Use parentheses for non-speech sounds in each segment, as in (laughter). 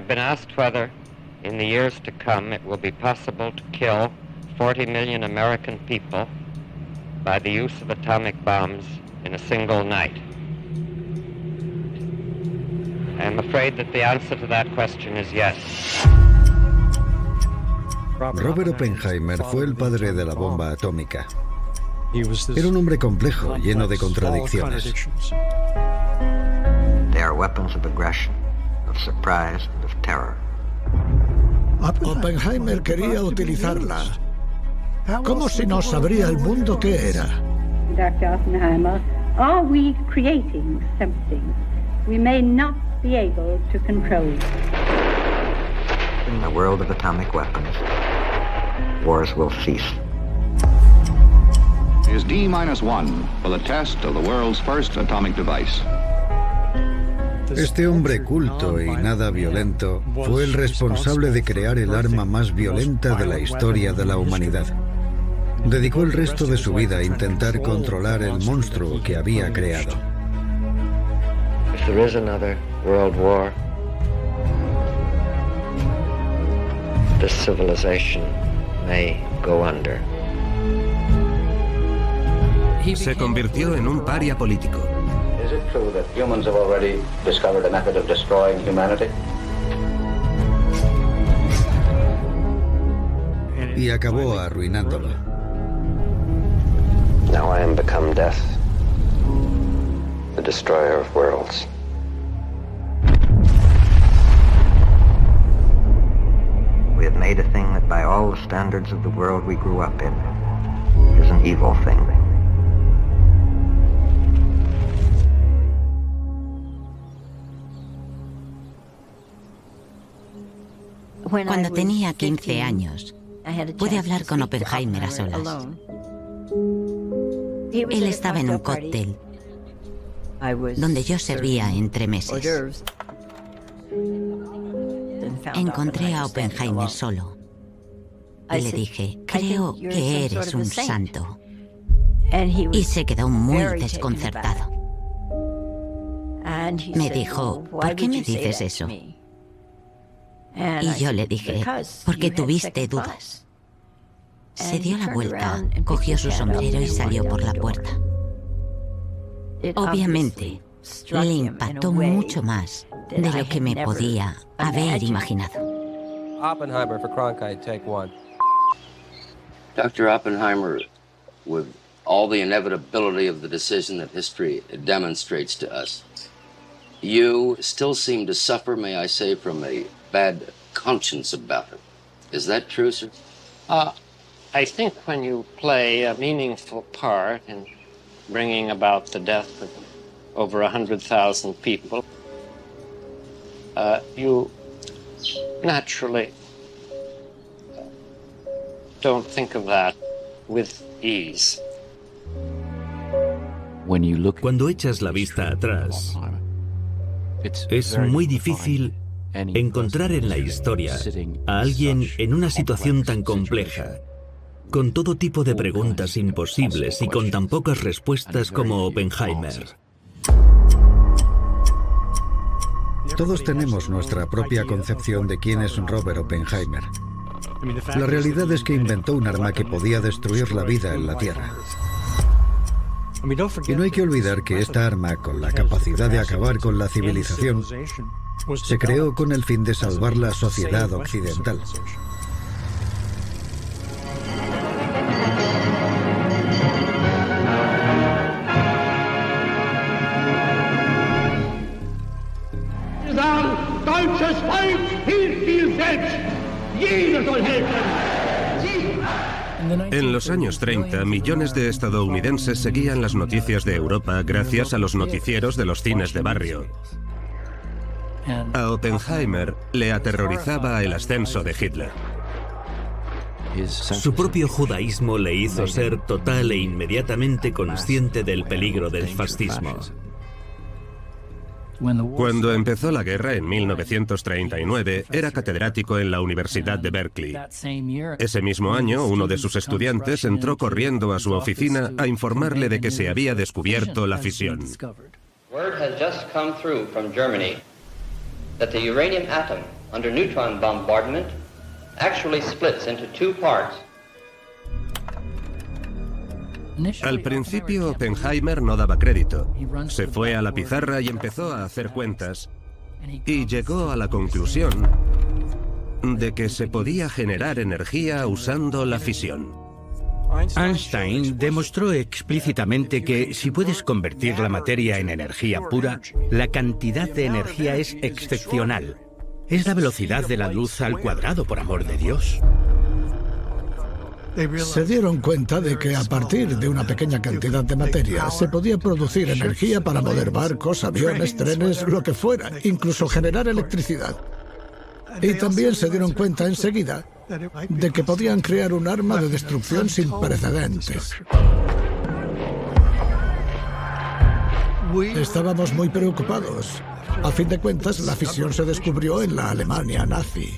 have been asked whether, in the years to come, it will be possible to kill 40 million American people by the use of atomic bombs in a single night. I am afraid that the answer to that question is yes. Robert Oppenheimer fue el padre de la bomba atómica. Era un hombre complejo, lleno de contradicciones. They are weapons of aggression, of surprise, and of terror. Oppenheimer quería utilizarla. Como si no sabría el mundo qué era. Dr. Oppenheimer, are we creating something we may not be able to control? In the world of atomic weapons, wars will cease. Is D minus one for the test of the world's first atomic device. Este hombre culto y nada violento fue el responsable de crear el arma más violenta de la historia de la humanidad. Dedicó el resto de su vida a intentar controlar el monstruo que había creado. Se convirtió en un paria político. Is it true that humans have already discovered a method of destroying humanity? Y acabó arruinándolo. Now I am become death, the destroyer of worlds. We have made a thing that by all the standards of the world we grew up in is an evil thing. Cuando tenía 15 años, pude hablar con Oppenheimer a solas. Él estaba en un cóctel donde yo servía entre meses. Encontré a Oppenheimer solo y le dije, creo que eres un santo. Y se quedó muy desconcertado. Me dijo, ¿por qué me dices eso? Y yo le dije, porque tuviste dudas. Se dio la vuelta, cogió su sombrero y salió por la puerta. Obviamente, le impactó mucho más de lo que me podía haber imaginado. Oppenheimer for Cronkite, take one. Dr. Oppenheimer, with all the inevitability of the decision that history demonstrates to us, you still seem to suffer, may I say, from a bad conscience about it. Is that true, sir? Uh, I think when you play a meaningful part in bringing about the death of over 100,000 people, uh, you naturally don't think of that with ease. When you look, cuando echas la vista atrás, es muy difícil encontrar en la historia a alguien en una situación tan compleja, con todo tipo de preguntas imposibles y con tan pocas respuestas como Oppenheimer. Todos tenemos nuestra propia concepción de quién es Robert Oppenheimer. La realidad es que inventó un arma que podía destruir la vida en la Tierra. Y no hay que olvidar que esta arma, con la capacidad de acabar con la civilización, se creó con el fin de salvar la sociedad occidental. En los años 30, millones de estadounidenses seguían las noticias de Europa gracias a los noticieros de los cines de barrio. A Oppenheimer le aterrorizaba el ascenso de Hitler. Su propio judaísmo le hizo ser total e inmediatamente consciente del peligro del fascismo. Cuando empezó la guerra en 1939, era catedrático en la Universidad de Berkeley. Ese mismo año, uno de sus estudiantes entró corriendo a su oficina a informarle de que se había descubierto la fisión. Word has just come through from Germany that the uranium atom under neutron bombardment actually splits into two parts. Al principio Oppenheimer no daba crédito. Se fue a la pizarra y empezó a hacer cuentas y llegó a la conclusión de que se podía generar energía usando la fisión. Einstein demostró explícitamente que si puedes convertir la materia en energía pura, la cantidad de energía es excepcional. Es la velocidad de la luz al cuadrado, por amor de Dios. Se dieron cuenta de que a partir de una pequeña cantidad de materia se podía producir energía para mover barcos, aviones, trenes, lo que fuera, incluso generar electricidad. Y también se dieron cuenta enseguida de que podían crear un arma de destrucción sin precedentes. Estábamos muy preocupados. A fin de cuentas, la fisión se descubrió en la Alemania nazi.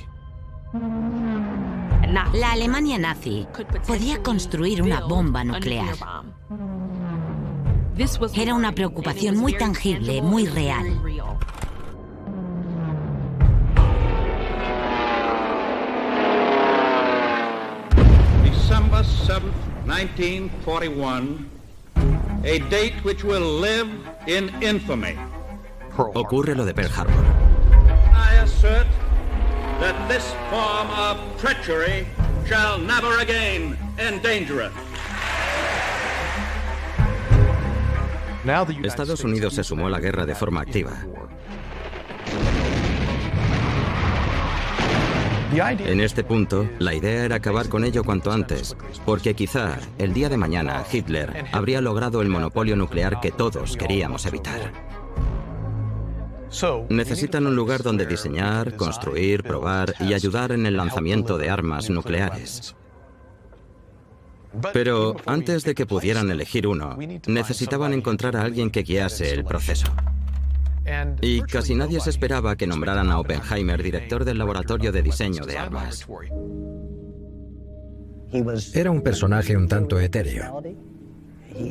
La Alemania nazi podía construir una bomba nuclear. Era una preocupación muy tangible, muy real. December 7th, 1941, a date which will live in infamy. Ocurre lo de Pearl Harbor. I assert that this form of treachery shall never again endanger us. Estados Unidos se sumó a la guerra de forma activa. En este punto, la idea era acabar con ello cuanto antes, porque quizá el día de mañana Hitler habría logrado el monopolio nuclear que todos queríamos evitar. Necesitan un lugar donde diseñar, construir, probar y ayudar en el lanzamiento de armas nucleares. Pero antes de que pudieran elegir uno, necesitaban encontrar a alguien que guiase el proceso. Y casi nadie se esperaba que nombraran a Oppenheimer director del laboratorio de diseño de armas. Era un personaje un tanto etéreo.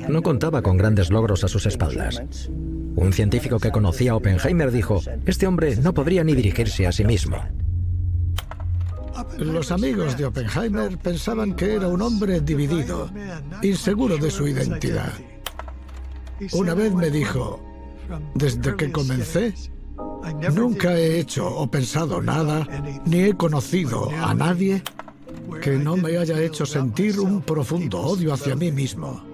No contaba con grandes logros a sus espaldas. Un científico que conocía a Oppenheimer dijo, este hombre no podría ni dirigirse a sí mismo. Los amigos de Oppenheimer pensaban que era un hombre dividido, inseguro de su identidad. Una vez me dijo, desde que comencé, nunca he hecho o pensado nada, ni he conocido a nadie que no me haya hecho sentir un profundo odio hacia mí mismo.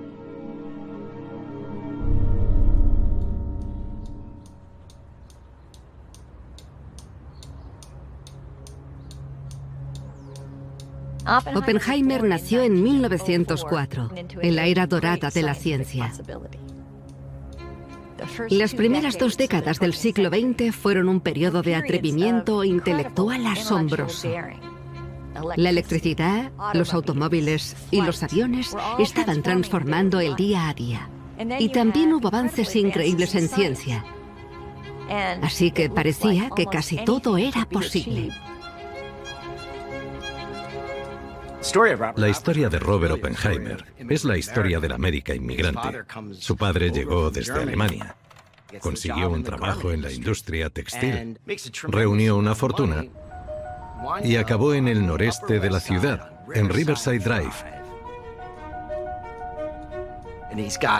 Oppenheimer nació en 1904, en la era dorada de la ciencia. Las primeras dos décadas del siglo XX fueron un periodo de atrevimiento intelectual asombroso. La electricidad, los automóviles y los aviones estaban transformando el día a día. Y también hubo avances increíbles en ciencia. Así que parecía que casi todo era posible. La historia de Robert Oppenheimer es la historia de la América inmigrante. Su padre llegó desde Alemania. Consiguió un trabajo en la industria textil. Reunió una fortuna y acabó en el noreste de la ciudad, en Riverside Drive,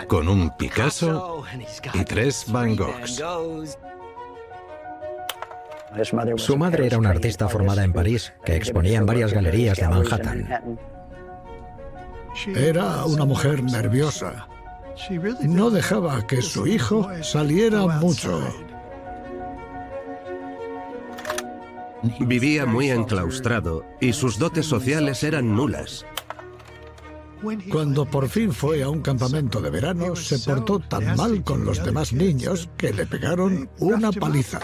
con un Picasso y tres Van Goghs. Su madre era una artista formada en París que exponía en varias galerías de Manhattan. Era una mujer nerviosa. No dejaba que su hijo saliera mucho. Vivía muy enclaustrado y sus dotes sociales eran nulas. Cuando por fin fue a un campamento de verano, se portó tan mal con los demás niños que le pegaron una paliza.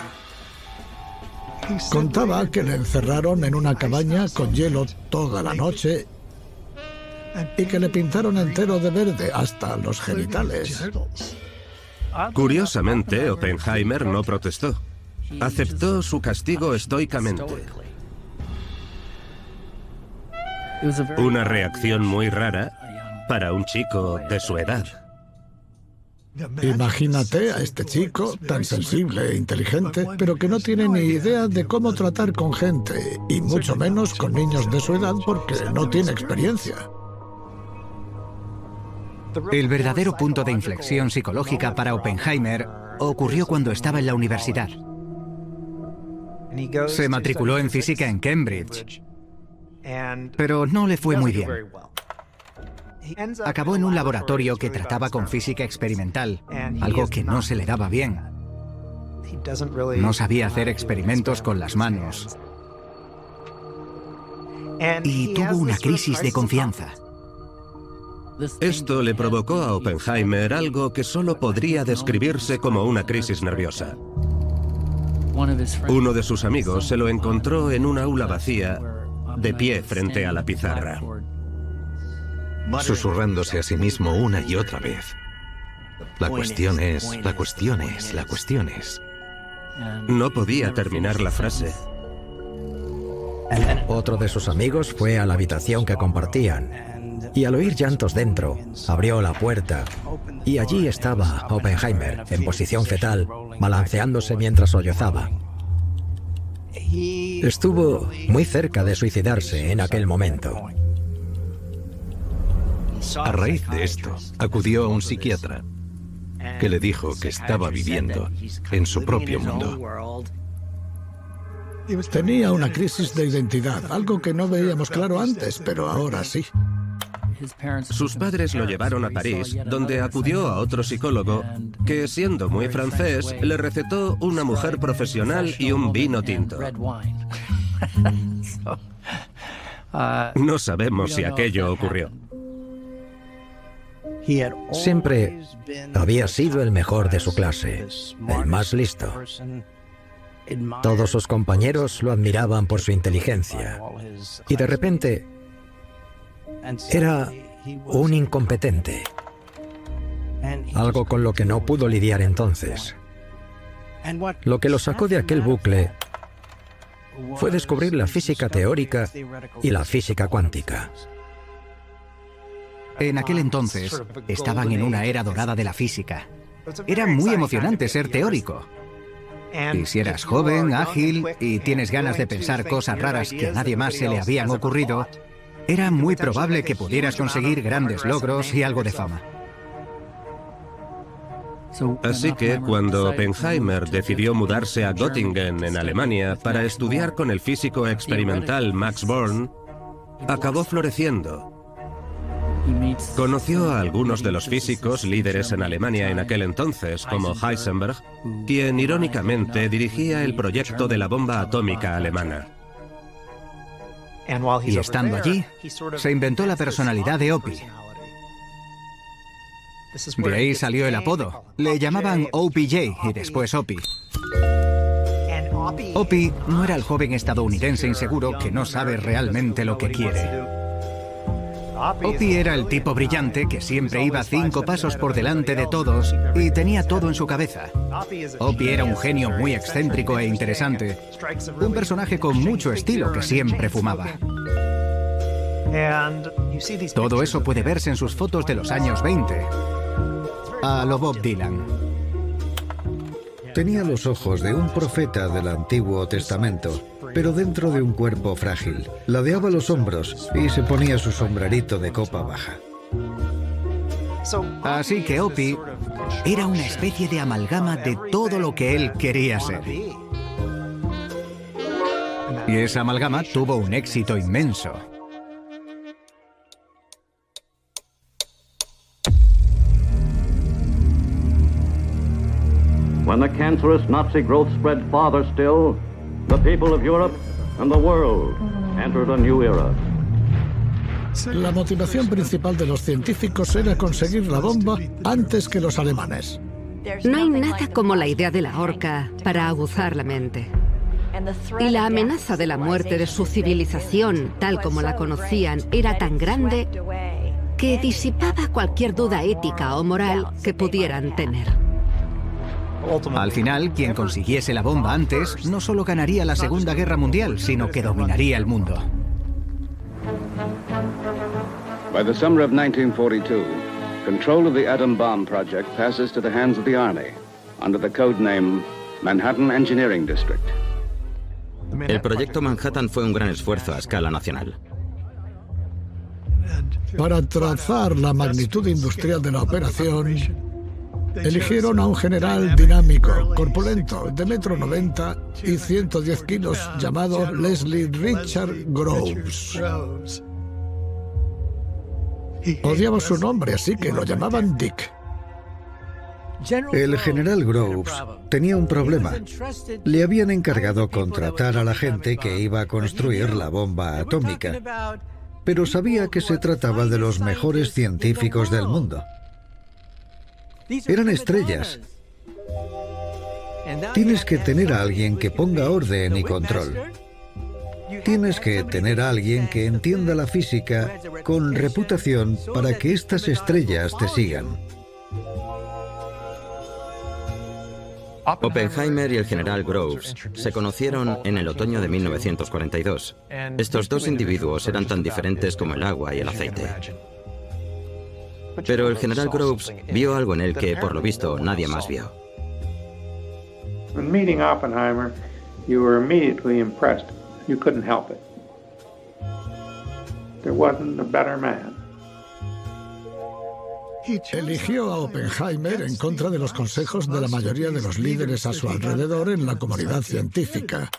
Contaba que le encerraron en una cabaña con hielo toda la noche y que le pintaron entero de verde hasta los genitales. Curiosamente, Oppenheimer no protestó. Aceptó su castigo estoicamente. Una reacción muy rara para un chico de su edad. Imagínate a este chico tan sensible e inteligente, pero que no tiene ni idea de cómo tratar con gente, y mucho menos con niños de su edad porque no tiene experiencia. El verdadero punto de inflexión psicológica para Oppenheimer ocurrió cuando estaba en la universidad. Se matriculó en física en Cambridge, pero no le fue muy bien. Acabó en un laboratorio que trataba con física experimental, algo que no se le daba bien. No sabía hacer experimentos con las manos. Y tuvo una crisis de confianza. Esto le provocó a Oppenheimer algo que solo podría describirse como una crisis nerviosa. Uno de sus amigos se lo encontró en una aula vacía, de pie frente a la pizarra. Susurrándose a sí mismo una y otra vez. La cuestión es, la cuestión es, la cuestión es. No podía terminar la frase. Otro de sus amigos fue a la habitación que compartían y al oír llantos dentro, abrió la puerta y allí estaba Oppenheimer, en posición fetal, balanceándose mientras sollozaba. Estuvo muy cerca de suicidarse en aquel momento. A raíz de esto, acudió a un psiquiatra que le dijo que estaba viviendo en su propio mundo. Tenía una crisis de identidad, algo que no veíamos claro antes, pero ahora sí. Sus padres lo llevaron a París, donde acudió a otro psicólogo que, siendo muy francés, le recetó una mujer profesional y un vino tinto. (laughs) No sabemos si aquello ocurrió. Siempre había sido el mejor de su clase, el más listo. Todos sus compañeros lo admiraban por su inteligencia. Y de repente era un incompetente. Algo con lo que no pudo lidiar entonces. Lo que lo sacó de aquel bucle fue descubrir la física teórica y la física cuántica. En aquel entonces estaban en una era dorada de la física. Era muy emocionante ser teórico. Y si eras joven, ágil y tienes ganas de pensar cosas raras que a nadie más se le habían ocurrido, era muy probable que pudieras conseguir grandes logros y algo de fama. Así que cuando Oppenheimer decidió mudarse a Göttingen, en Alemania, para estudiar con el físico experimental Max Born, acabó floreciendo. Conoció a algunos de los físicos líderes en Alemania en aquel entonces, como Heisenberg, quien irónicamente dirigía el proyecto de la bomba atómica alemana. Y estando allí, se inventó la personalidad de Opie. De ahí salió el apodo. Le llamaban OPJ y después Opie. Opie no era el joven estadounidense inseguro que no sabe realmente lo que quiere. Opie era el tipo brillante que siempre iba cinco pasos por delante de todos y tenía todo en su cabeza. Opie era un genio muy excéntrico e interesante, un personaje con mucho estilo que siempre fumaba. Todo eso puede verse en sus fotos de los años 20. A lo Bob Dylan. Tenía los ojos de un profeta del Antiguo Testamento pero dentro de un cuerpo frágil. Ladeaba los hombros y se ponía su sombrerito de copa baja. Así que Opie era una especie de amalgama de todo lo que él quería ser. Y esa amalgama tuvo un éxito inmenso. When the cancerous Nazi growth spread farther still, The people of Europe and the world entered a new era. La motivación principal de los científicos era conseguir la bomba antes que los alemanes. No hay nada como la idea de la horca para aguzar la mente. Y la amenaza de la muerte de su civilización, tal como la conocían, era tan grande que disipaba cualquier duda ética o moral que pudieran tener. Al final, quien consiguiese la bomba antes no solo ganaría la Segunda Guerra Mundial, sino que dominaría el mundo. By the summer of 1942, Control of the atom bomb project passes to the hands of the Army under the code name Manhattan Engineering District. El proyecto Manhattan fue un gran esfuerzo a escala nacional. Para trazar la magnitud industrial de la operación, eligieron a un general dinámico, corpulento, de metro 90 y 110 kilos, llamado Leslie Richard Groves. Odiaba su nombre, así que lo llamaban Dick. El general Groves tenía un problema. Le habían encargado contratar a la gente que iba a construir la bomba atómica, pero sabía que se trataba de los mejores científicos del mundo. Eran estrellas. Tienes que tener a alguien que ponga orden y control. Tienes que tener a alguien que entienda la física con reputación para que estas estrellas te sigan. Oppenheimer y el general Groves se conocieron en el otoño de 1942. Estos dos individuos eran tan diferentes como el agua y el aceite. Pero el general Groves vio algo en él que, por lo visto, nadie más vio. When meeting Oppenheimer, you were immediately impressed. You couldn't help it. There wasn't a better man. Eligió a Oppenheimer en contra de los consejos de la mayoría de los líderes a su alrededor en la comunidad científica.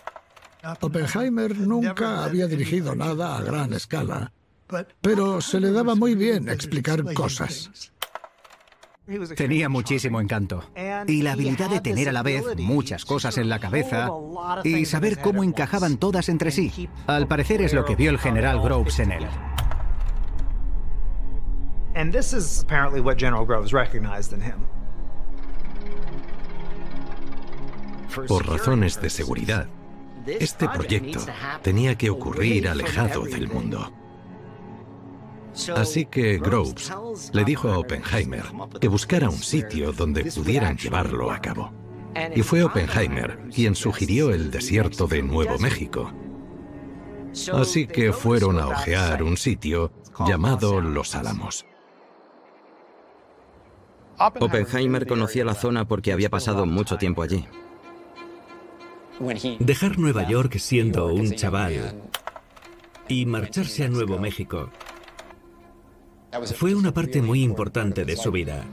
Oppenheimer nunca había dirigido nada a gran escala, pero se le daba muy bien explicar cosas. Tenía muchísimo encanto y la habilidad de tener a la vez muchas cosas en la cabeza y saber cómo encajaban todas entre sí. Al parecer es lo que vio el general Groves en él. And this is apparently what General Groves recognized in him. Por razones de seguridad, este proyecto tenía que ocurrir alejado del mundo. Así que Groves le dijo a Oppenheimer que buscara un sitio donde pudieran llevarlo a cabo. Y fue Oppenheimer quien sugirió el desierto de Nuevo México. Así que fueron a ojear un sitio llamado Los Álamos. Oppenheimer conocía la zona porque había pasado mucho tiempo allí. Dejar Nueva York siendo un chaval y marcharse a Nuevo México fue una parte muy importante de su vida.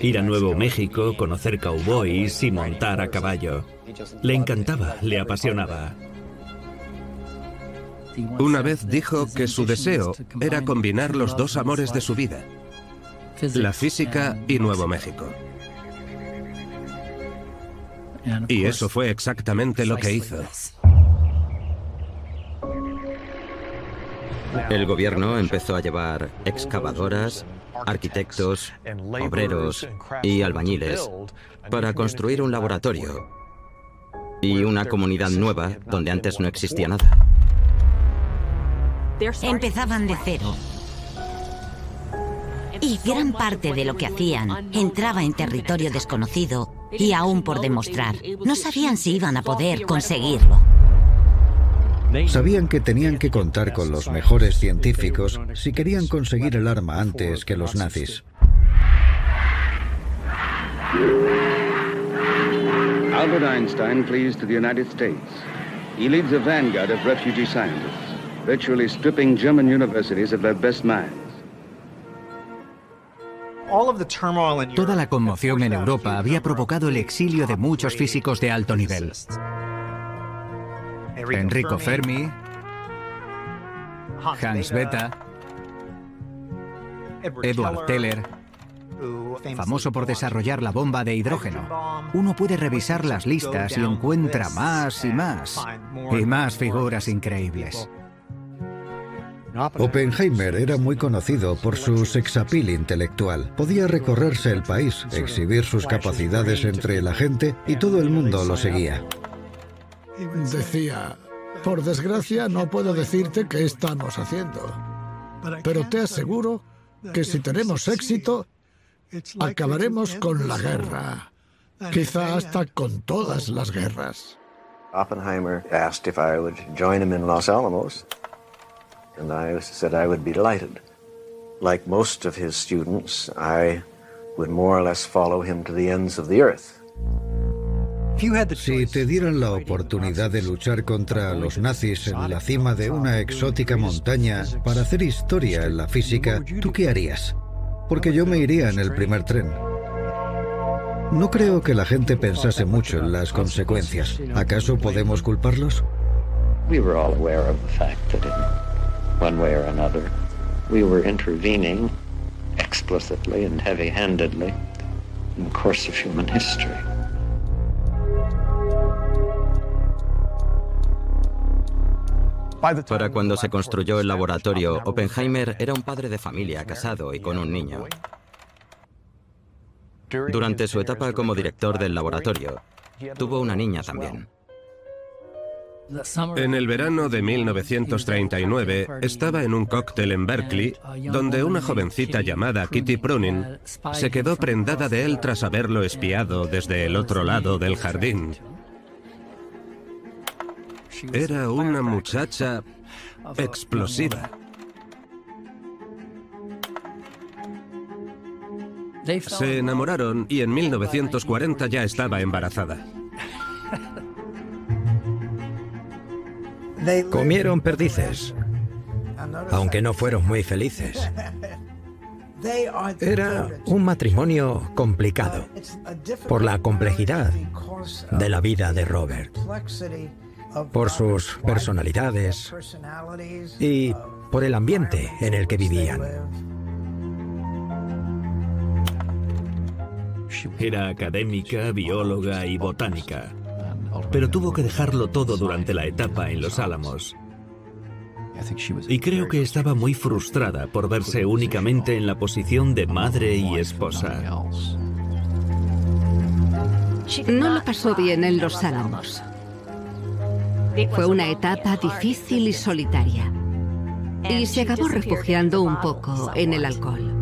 Ir a Nuevo México, conocer cowboys y montar a caballo. Le encantaba, le apasionaba. Una vez dijo que su deseo era combinar los dos amores de su vida, la física y Nuevo México. Y eso fue exactamente lo que hizo. El gobierno empezó a llevar excavadoras, arquitectos, obreros y albañiles para construir un laboratorio y una comunidad nueva donde antes no existía nada. Empezaban de cero. Y gran parte de lo que hacían entraba en territorio desconocido y aún por demostrar. No sabían si iban a poder conseguirlo. Sabían que tenían que contar con los mejores científicos si querían conseguir el arma antes que los nazis. Albert Einstein flees to the United States. He leads a vanguard of refugee scientists, virtually stripping German universities of their best minds. Toda la conmoción en Europa había provocado el exilio de muchos físicos de alto nivel. Enrico Fermi, Hans Bethe, Edward Teller, famoso por desarrollar la bomba de hidrógeno. Uno puede revisar las listas y encuentra más y más, y más figuras increíbles. Oppenheimer era muy conocido por su sexapil intelectual. Podía recorrerse el país, exhibir sus capacidades entre la gente y todo el mundo lo seguía. Decía, por desgracia no puedo decirte qué estamos haciendo, pero te aseguro que si tenemos éxito, acabaremos con la guerra, quizá hasta con todas las guerras. Oppenheimer asked if I would join him in Los Alamos, and I said I would be delighted. like most of his students, I would more or less follow him to the ends of the earth. Si te dieran la oportunidad de luchar contra los nazis en la cima de una exótica montaña para hacer historia en la física, ¿tú qué harías? Porque yo me iría en el primer tren. No creo que la gente pensase mucho en las consecuencias. ¿Acaso podemos culparlos? Explicitly and heavy-handedly in the course of human history. Para cuando se construyó el laboratorio, Oppenheimer era un padre de familia casado y con un niño. Durante su etapa como director del laboratorio, tuvo una niña también. En el verano de 1939 estaba en un cóctel en Berkeley donde una jovencita llamada Kitty Prunin se quedó prendada de él tras haberlo espiado desde el otro lado del jardín. Era una muchacha explosiva. Se enamoraron y en 1940 ya estaba embarazada. Comieron perdices, aunque no fueron muy felices. Era un matrimonio complicado por la complejidad de la vida de Robert, por sus personalidades y por el ambiente en el que vivían. Era académica, bióloga y botánica, pero tuvo que dejarlo todo durante la etapa en Los Álamos. Y creo que estaba muy frustrada por verse únicamente en la posición de madre y esposa. No lo pasó bien en Los Álamos. Fue una etapa difícil y solitaria. Y se acabó refugiando un poco en el alcohol.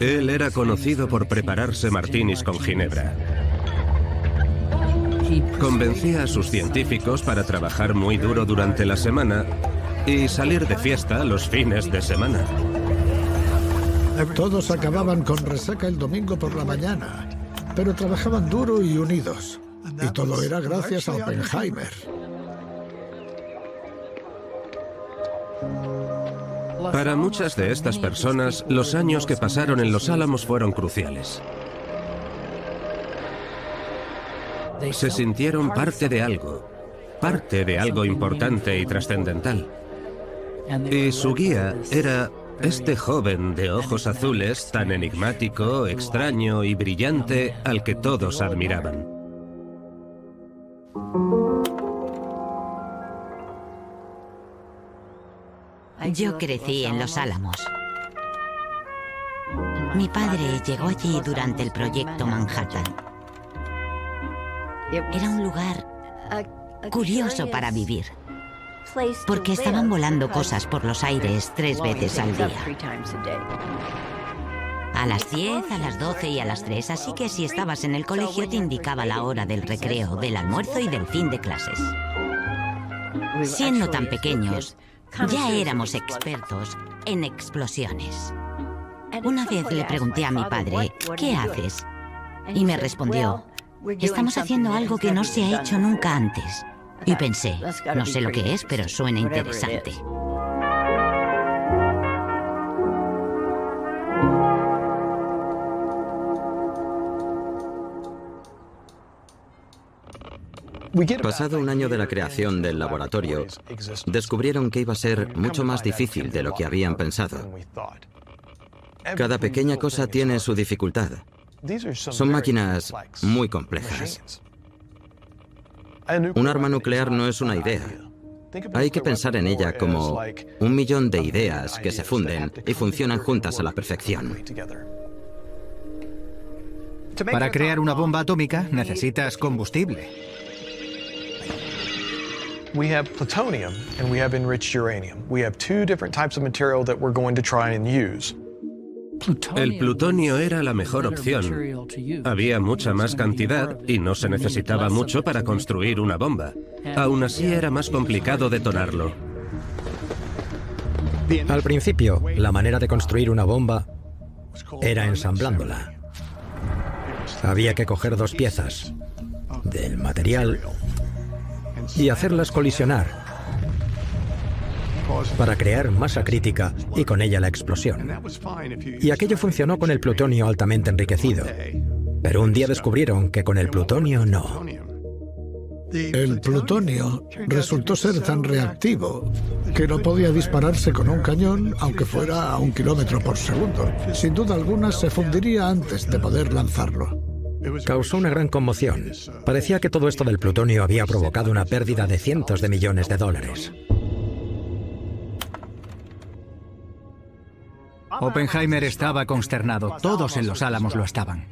Él era conocido por prepararse martinis con ginebra. Convencía a sus científicos para trabajar muy duro durante la semana y salir de fiesta los fines de semana. Todos acababan con resaca el domingo por la mañana, pero trabajaban duro y unidos. Y todo era gracias a Oppenheimer. Para muchas de estas personas, los años que pasaron en Los Álamos fueron cruciales. Se sintieron parte de algo, parte de algo importante y trascendental. Y su guía era este joven de ojos azules tan enigmático, extraño y brillante al que todos admiraban. Yo crecí en Los Álamos. Mi padre llegó allí durante el proyecto Manhattan. Era un lugar curioso para vivir, porque estaban volando cosas por los aires tres veces al día. A las 10, a las 12 y a las 3, así que si estabas en el colegio te indicaba la hora del recreo, del almuerzo y del fin de clases. Siendo tan pequeños, ya éramos expertos en explosiones. Una vez le pregunté a mi padre, ¿qué haces? Y me respondió, estamos haciendo algo que no se ha hecho nunca antes. Y pensé, no sé lo que es, pero suena interesante. Pasado un año de la creación del laboratorio, descubrieron que iba a ser mucho más difícil de lo que habían pensado. Cada pequeña cosa tiene su dificultad. Son máquinas muy complejas. Un arma nuclear no es una idea. Hay que pensar en ella como un millón de ideas que se funden y funcionan juntas a la perfección. Para crear una bomba atómica necesitas combustible. we have plutonium and we have enriched uranium. We have two different types of material that we're going to try and use. El plutonio era la mejor opción. Había mucha más cantidad y no se necesitaba mucho para construir una bomba. Aún así era más complicado detonarlo. Al principio, la manera de construir una bomba era ensamblándola. Había que coger dos piezas del material y hacerlas colisionar para crear masa crítica y con ella la explosión. Y aquello funcionó con el plutonio altamente enriquecido. Pero un día descubrieron que con el plutonio no. El plutonio resultó ser tan reactivo que no podía dispararse con un cañón aunque fuera a un kilómetro por segundo. Sin duda alguna se fundiría antes de poder lanzarlo. Causó una gran conmoción. Parecía que todo esto del plutonio había provocado una pérdida de cientos de millones de dólares. Oppenheimer estaba consternado. Todos en los Álamos lo estaban.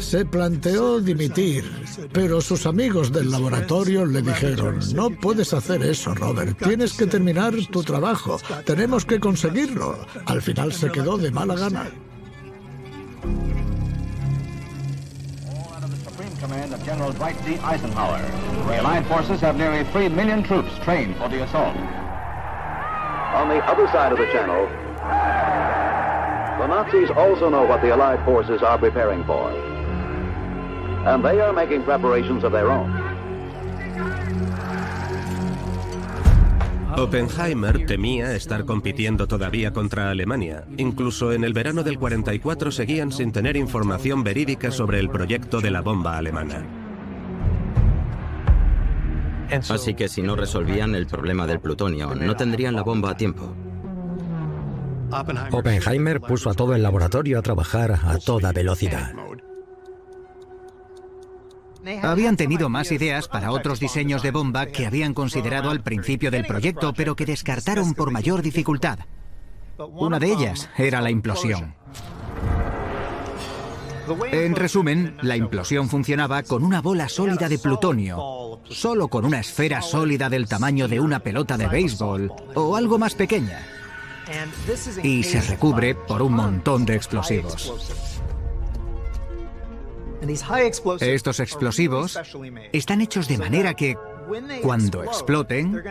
Se planteó dimitir, pero sus amigos del laboratorio le dijeron, no puedes hacer eso, Robert, tienes que terminar tu trabajo, tenemos que conseguirlo. Al final se quedó de mala gana. command of General Dwight D. Eisenhower. The Allied forces have nearly 3 million troops trained for the assault. On the other side of the channel, the Nazis also know what the Allied forces are preparing for. And they are making preparations of their own. Oppenheimer temía estar compitiendo todavía contra Alemania. Incluso en el verano del 44 seguían sin tener información verídica sobre el proyecto de la bomba alemana. Así que si no resolvían el problema del plutonio, no tendrían la bomba a tiempo. Oppenheimer puso a todo el laboratorio a trabajar a toda velocidad. Habían tenido más ideas para otros diseños de bomba que habían considerado al principio del proyecto, pero que descartaron por mayor dificultad. Una de ellas era la implosión. En resumen, la implosión funcionaba con una bola sólida de plutonio, solo con una esfera sólida del tamaño de una pelota de béisbol o algo más pequeña. Y se recubre por un montón de explosivos. Estos explosivos están hechos de manera que cuando exploten,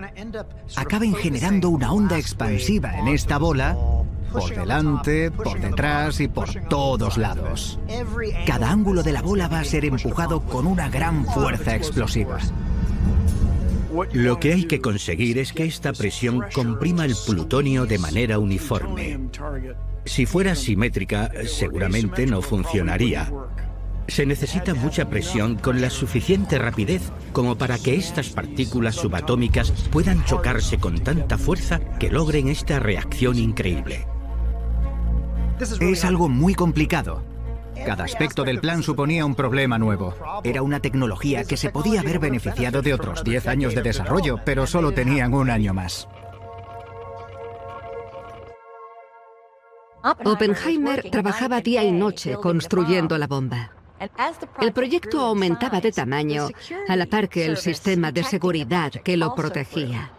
acaben generando una onda expansiva en esta bola por delante, por detrás y por todos lados. Cada ángulo de la bola va a ser empujado con una gran fuerza explosiva. Lo que hay que conseguir es que esta presión comprima el plutonio de manera uniforme. Si fuera simétrica, seguramente no funcionaría. Se necesita mucha presión con la suficiente rapidez como para que estas partículas subatómicas puedan chocarse con tanta fuerza que logren esta reacción increíble. Es algo muy complicado. Cada aspecto del plan suponía un problema nuevo. Era una tecnología que se podía haber beneficiado de otros 10 años de desarrollo, pero solo tenían un año más. Oppenheimer trabajaba día y noche construyendo la bomba. El proyecto aumentaba de tamaño a la par que el sistema de seguridad que lo protegía.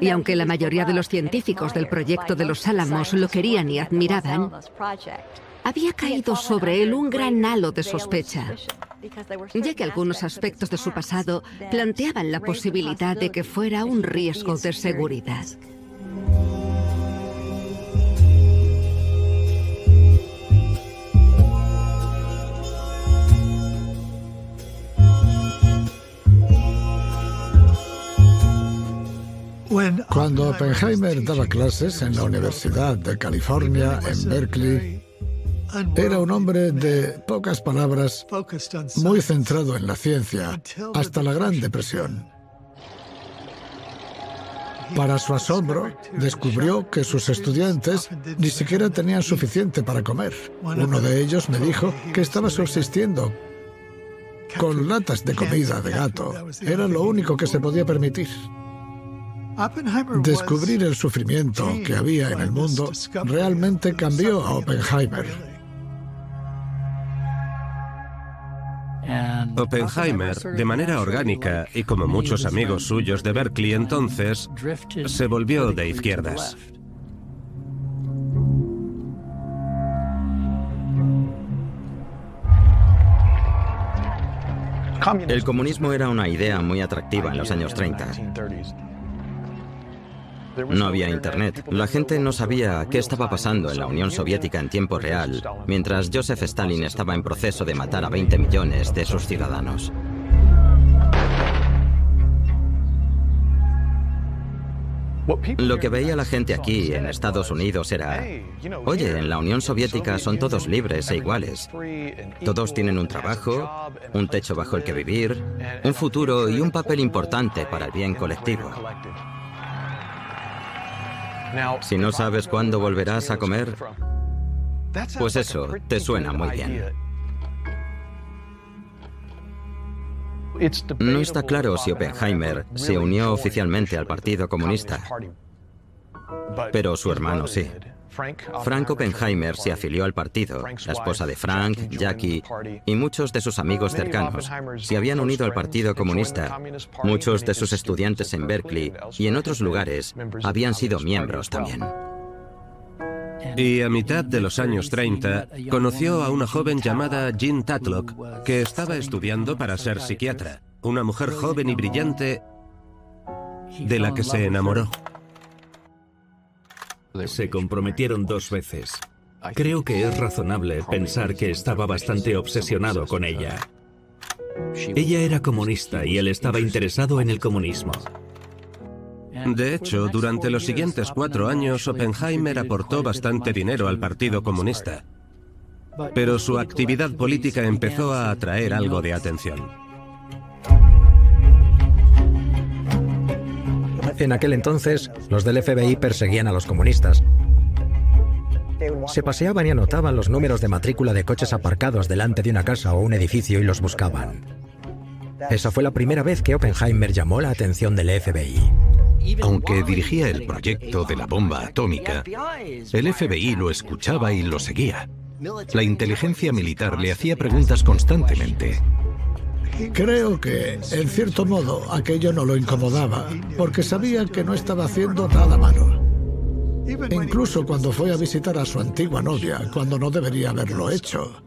Y aunque la mayoría de los científicos del proyecto de los Álamos lo querían y admiraban, había caído sobre él un gran halo de sospecha, ya que algunos aspectos de su pasado planteaban la posibilidad de que fuera un riesgo de seguridad. Cuando Oppenheimer daba clases en la Universidad de California, en Berkeley, era un hombre de pocas palabras, muy centrado en la ciencia, hasta la Gran Depresión. Para su asombro, descubrió que sus estudiantes ni siquiera tenían suficiente para comer. Uno de ellos me dijo que estaba subsistiendo con latas de comida de gato. Era lo único que se podía permitir. Descubrir el sufrimiento que había en el mundo realmente cambió a Oppenheimer. Oppenheimer, de manera orgánica y como muchos amigos suyos de Berkeley entonces, se volvió de izquierdas. El comunismo era una idea muy atractiva en los años 30. No había internet. La gente no sabía qué estaba pasando en la Unión Soviética en tiempo real, mientras Joseph Stalin estaba en proceso de matar a 20 millones de sus ciudadanos. Lo que veía la gente aquí en Estados Unidos era, oye, en la Unión Soviética son todos libres e iguales. Todos tienen un trabajo, un techo bajo el que vivir, un futuro y un papel importante para el bien colectivo. Si no sabes cuándo volverás a comer, pues eso te suena muy bien. No está claro si Oppenheimer se unió oficialmente al Partido Comunista, pero su hermano sí. Frank Oppenheimer se afilió al partido. La esposa de Frank, Jackie y muchos de sus amigos cercanos se habían unido al Partido Comunista. Muchos de sus estudiantes en Berkeley y en otros lugares habían sido miembros también. Y a mitad de los años 30 conoció a una joven llamada Jean Tatlock que estaba estudiando para ser psiquiatra. Una mujer joven y brillante de la que se enamoró. Se comprometieron dos veces. Creo que es razonable pensar que estaba bastante obsesionado con ella. Ella era comunista y él estaba interesado en el comunismo. De hecho, durante los siguientes cuatro años, Oppenheimer aportó bastante dinero al Partido Comunista. Pero su actividad política empezó a atraer algo de atención. En aquel entonces, los del FBI perseguían a los comunistas. Se paseaban y anotaban los números de matrícula de coches aparcados delante de una casa o un edificio y los buscaban. Esa fue la primera vez que Oppenheimer llamó la atención del FBI. Aunque dirigía el proyecto de la bomba atómica, el FBI lo escuchaba y lo seguía. La inteligencia militar le hacía preguntas constantemente. Creo que, en cierto modo, aquello no lo incomodaba, porque sabía que no estaba haciendo nada malo. Incluso cuando fue a visitar a su antigua novia, cuando no debería haberlo hecho.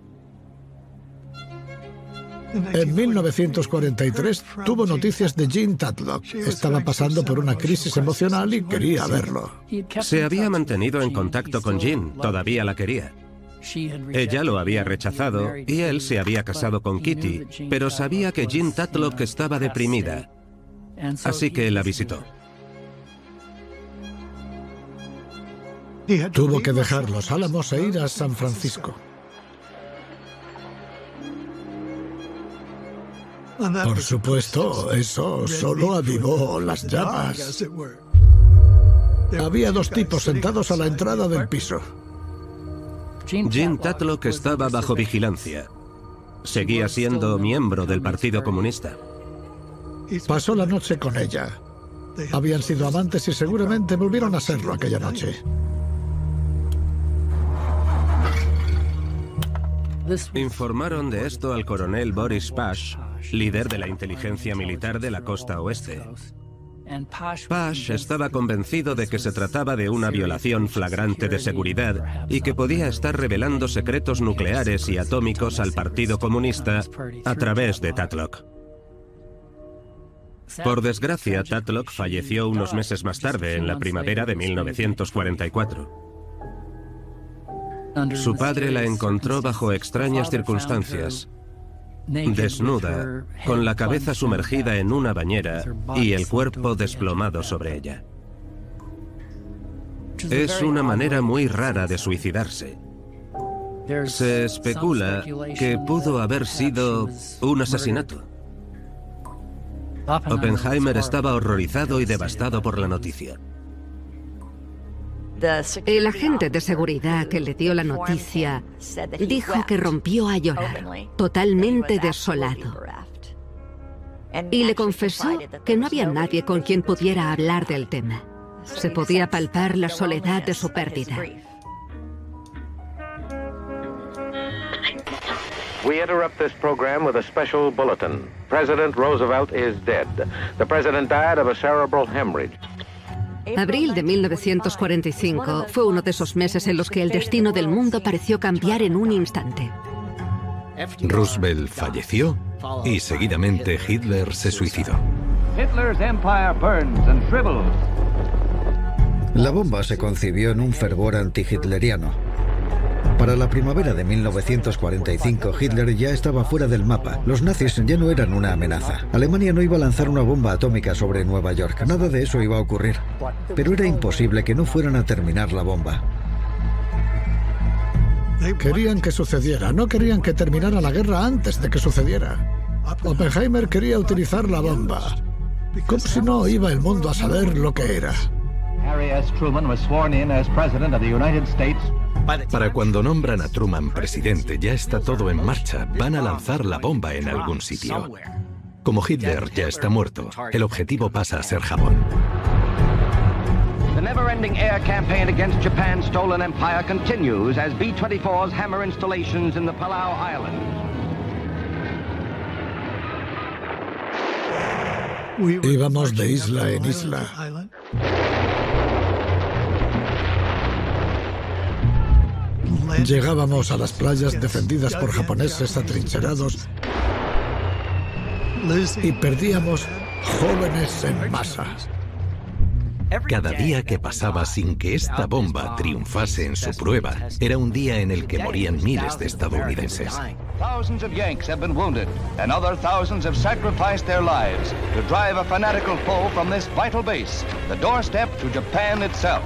En 1943 tuvo noticias de Jean Tatlock. Estaba pasando por una crisis emocional y quería verlo. Se había mantenido en contacto con Jean, todavía la quería. Ella lo había rechazado y él se había casado con Kitty, pero sabía que Jean Tatlock estaba deprimida. Así que la visitó. Tuvo que dejar los Álamos e ir a San Francisco. Por supuesto, eso solo avivó las llamas. Había dos tipos sentados a la entrada del piso. Jean Tatlock estaba bajo vigilancia. Seguía siendo miembro del Partido Comunista. Pasó la noche con ella. Habían sido amantes y seguramente volvieron a serlo aquella noche. Informaron de esto al coronel Boris Pash, líder de la inteligencia militar de la costa oeste. Pash estaba convencido de que se trataba de una violación flagrante de seguridad y que podía estar revelando secretos nucleares y atómicos al Partido Comunista a través de Tatlock. Por desgracia, Tatlock falleció unos meses más tarde, en la primavera de 1944. Su padre la encontró bajo extrañas circunstancias, desnuda, con la cabeza sumergida en una bañera y el cuerpo desplomado sobre ella. Es una manera muy rara de suicidarse. Se especula que pudo haber sido un asesinato. Oppenheimer estaba horrorizado y devastado por la noticia. El agente de seguridad que le dio la noticia dijo que rompió a llorar, totalmente desolado. Y le confesó que no había nadie con quien pudiera hablar del tema. Se podía palpar la soledad de su pérdida. We interrupt this program with a special bulletin. President Roosevelt is dead. The president died of a cerebral hemorrhage. Abril de 1945 fue uno de esos meses en los que el destino del mundo pareció cambiar en un instante. Roosevelt falleció y seguidamente Hitler se suicidó. La bomba se concibió en un fervor anti-hitleriano. Para la primavera de 1945, Hitler ya estaba fuera del mapa. Los nazis ya no eran una amenaza. Alemania no iba a lanzar una bomba atómica sobre Nueva York. Nada de eso iba a ocurrir. Pero era imposible que no fueran a terminar la bomba. Querían que sucediera, no querían que terminara la guerra antes de que sucediera. Oppenheimer quería utilizar la bomba, como si no iba el mundo a saber lo que era. Para cuando nombran a Truman presidente, ya está todo en marcha. Van a lanzar la bomba en algún sitio. Como Hitler ya está muerto, el objetivo pasa a ser Japón. The never-ending air campaign against Japan's stolen empire continues as B-24s hammer installations in the Palau Islands. Íbamos de isla en isla. Llegábamos a las playas defendidas por japoneses atrincherados y perdíamos jóvenes en masa. Cada día que pasaba sin que esta bomba triunfase en su prueba era un día en el que morían miles de estadounidenses. Thousands of Yanks have been wounded, and other thousands have sacrificed their lives to drive a fanatical foe from this vital base, the doorstep to Japan itself.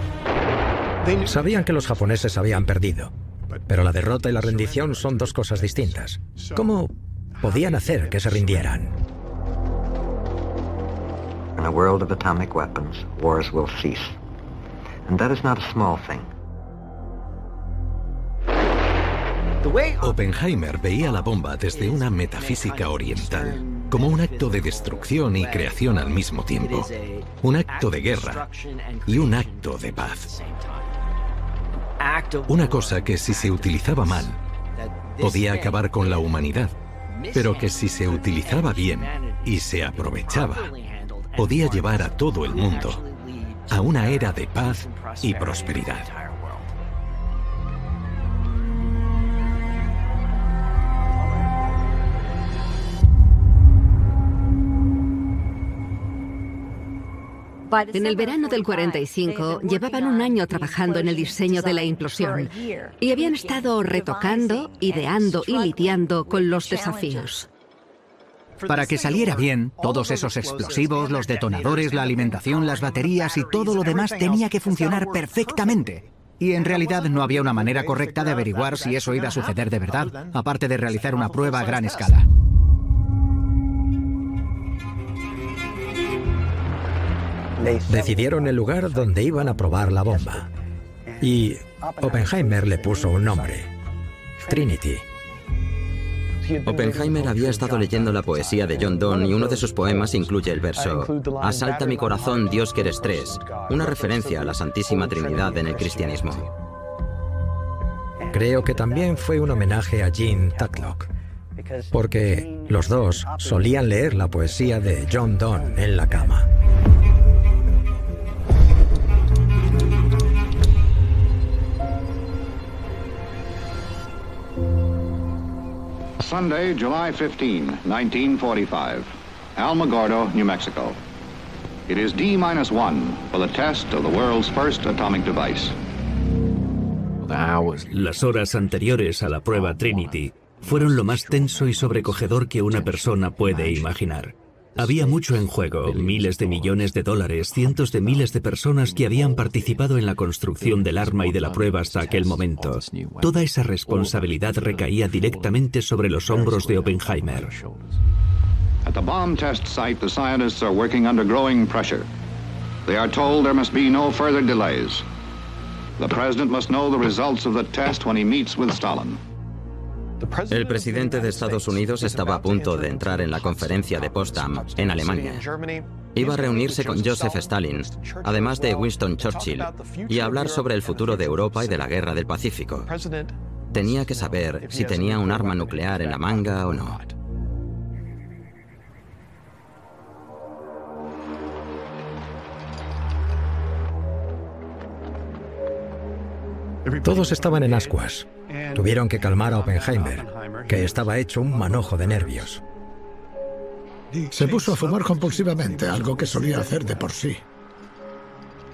Sabían que los japoneses habían perdido, pero la derrota y la rendición son dos cosas distintas. ¿Cómo podían hacer que se rindieran? In a world of atomic weapons, wars will cease. And that is not a small thing. Oppenheimer veía la bomba desde una metafísica oriental, como un acto de destrucción y creación al mismo tiempo, un acto de guerra y un acto de paz. Una cosa que si se utilizaba mal, podía acabar con la humanidad, pero que si se utilizaba bien y se aprovechaba, podía llevar a todo el mundo a una era de paz y prosperidad. En el verano del 45 llevaban un año trabajando en el diseño de la implosión y habían estado retocando, ideando y lidiando con los desafíos. Para que saliera bien, todos esos explosivos, los detonadores, la alimentación, las baterías y todo lo demás tenía que funcionar perfectamente. Y en realidad no había una manera correcta de averiguar si eso iba a suceder de verdad, aparte de realizar una prueba a gran escala. Decidieron el lugar donde iban a probar la bomba. Y Oppenheimer le puso un nombre. Trinity. Oppenheimer había estado leyendo la poesía de John Donne y uno de sus poemas incluye el verso Asalta mi corazón, Dios que eres tres, una referencia a la Santísima Trinidad en el cristianismo. Creo que también fue un homenaje a Jean Tatlock, porque los dos solían leer la poesía de John Donne en la cama. Sunday, July 15, 1945. Alamogordo, New Mexico. It is D-1 for the test of the world's first atomic device. Las horas anteriores a la prueba Trinity fueron lo más tenso y sobrecogedor que una persona puede imaginar. Había mucho en juego, miles de millones de dólares, cientos de miles de personas que habían participado en la construcción del arma y de la prueba hasta aquel momento. Toda esa responsabilidad recaía directamente sobre los hombros de Oppenheimer. At the bomb test site, the scientists are working under growing pressure. They are told there must be no further delays. The president must know the results of the test when he meets with Stalin. El presidente de Estados Unidos estaba a punto de entrar en la conferencia de Potsdam, en Alemania. Iba a reunirse con Joseph Stalin, además de Winston Churchill, y a hablar sobre el futuro de Europa y de la guerra del Pacífico. Tenía que saber si tenía un arma nuclear en la manga o no. Todos estaban en ascuas. Tuvieron que calmar a Oppenheimer, que estaba hecho un manojo de nervios. Se puso a fumar compulsivamente, algo que solía hacer de por sí.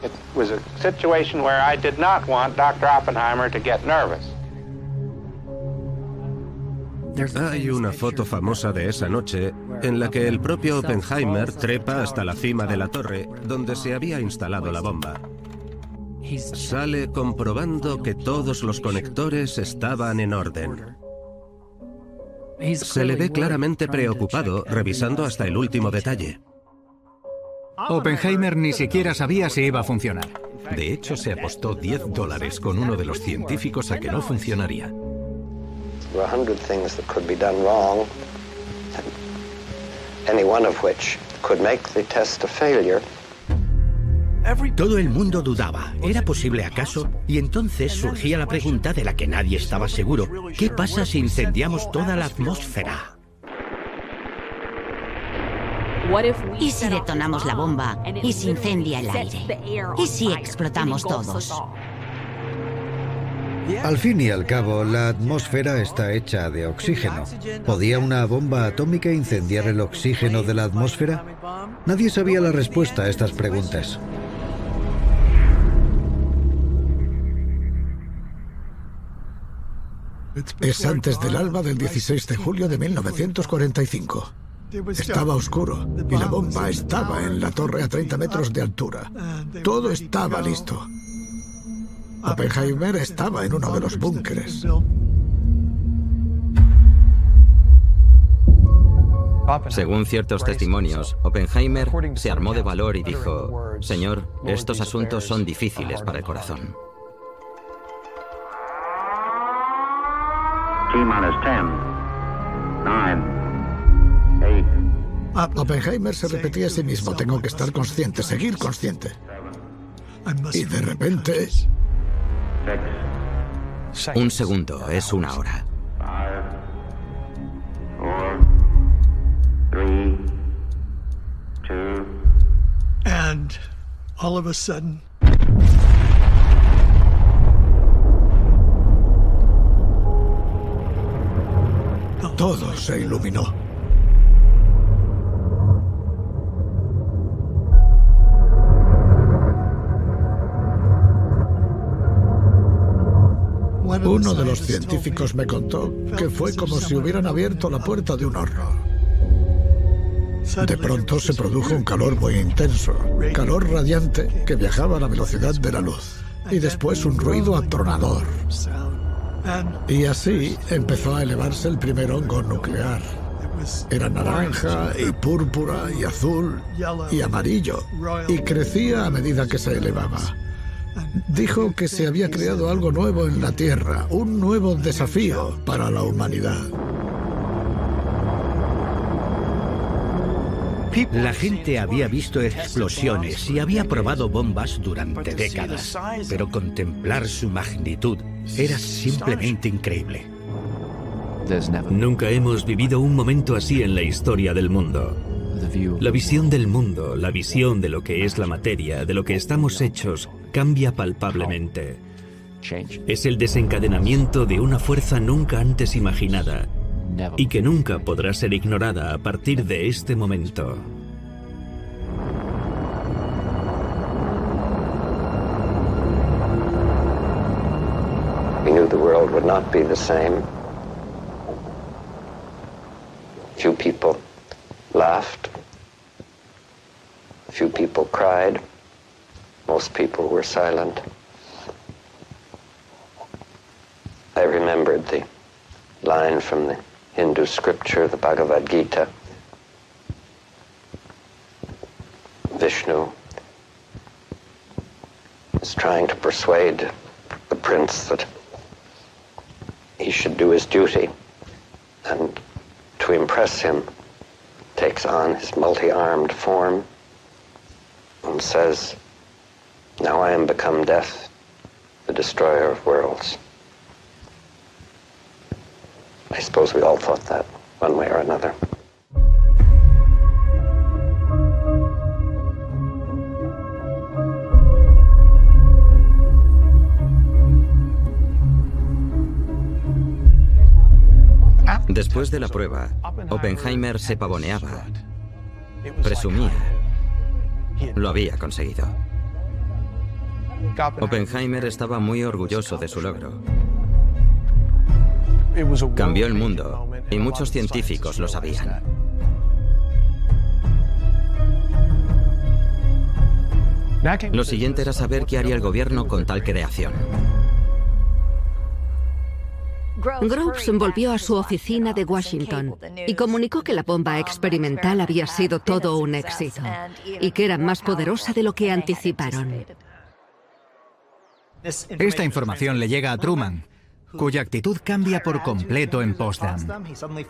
It was a situation where I did not want Dr. Oppenheimer to get nervous. Hay una foto famosa de esa noche en la que el propio Oppenheimer trepa hasta la cima de la torre donde se había instalado la bomba. Sale comprobando que todos los conectores estaban en orden. Se le ve claramente preocupado, revisando hasta el último detalle. Oppenheimer ni siquiera sabía si iba a funcionar. De hecho, se apostó 10 dólares con uno de los científicos a que no funcionaría. There were a hundred things that could be done wrong, any one of which could make the test a failure. Todo el mundo dudaba. ¿Era posible acaso? Y entonces surgía la pregunta de la que nadie estaba seguro. ¿Qué pasa si incendiamos toda la atmósfera? ¿Y si detonamos la bomba y se incendia el aire? ¿Y si explotamos todos? Al fin y al cabo, la atmósfera está hecha de oxígeno. ¿Podía una bomba atómica incendiar el oxígeno de la atmósfera? Nadie sabía la respuesta a estas preguntas. Es antes del alba del 16 de julio de 1945. Estaba oscuro y la bomba estaba en la torre a 30 metros de altura. Todo estaba listo. Oppenheimer estaba en uno de los búnkeres. Según ciertos testimonios, Oppenheimer se armó de valor y dijo, Señor, estos asuntos son difíciles para el corazón. Oppenheimer se repetía a sí mismo, tengo que estar consciente, seguir consciente. Y de repente... Un segundo es una hora. And all of a sudden... Todo se iluminó. Uno de los científicos me contó que fue como si hubieran abierto la puerta de un horno. De pronto se produjo un calor muy intenso, calor radiante que viajaba a la velocidad de la luz, y después un ruido atronador. Y así empezó a elevarse el primer hongo nuclear. Era naranja y púrpura y azul y amarillo, y crecía a medida que se elevaba. Dijo que se había creado algo nuevo en la Tierra, un nuevo desafío para la humanidad. La gente había visto explosiones y había probado bombas durante décadas, pero contemplar su magnitud era simplemente increíble. Nunca hemos vivido un momento así en la historia del mundo. La visión del mundo, la visión de lo que es la materia, de lo que estamos hechos, cambia palpablemente. Es el desencadenamiento de una fuerza nunca antes imaginada y que nunca podrá ser ignorada a partir de este momento. We knew the world would not be the same. Few people laughed. Few people cried. Most people were silent. I remembered the line from the Hindu scripture, the Bhagavad Gita. Vishnu is trying to persuade the prince that he should do his duty and to impress him takes on his multi-armed form and says, now I am become death, the destroyer of worlds. I suppose we all thought that one way or another. Después de la prueba, Oppenheimer se pavoneaba. Presumía. Lo había conseguido. Oppenheimer estaba muy orgulloso de su logro. Cambió el mundo y muchos científicos lo sabían. Lo siguiente era saber qué haría el gobierno con tal creación. Groves volvió a su oficina de Washington y comunicó que la bomba experimental había sido todo un éxito y que era más poderosa de lo que anticiparon. Esta información le llega a Truman, cuya actitud cambia por completo en Potsdam.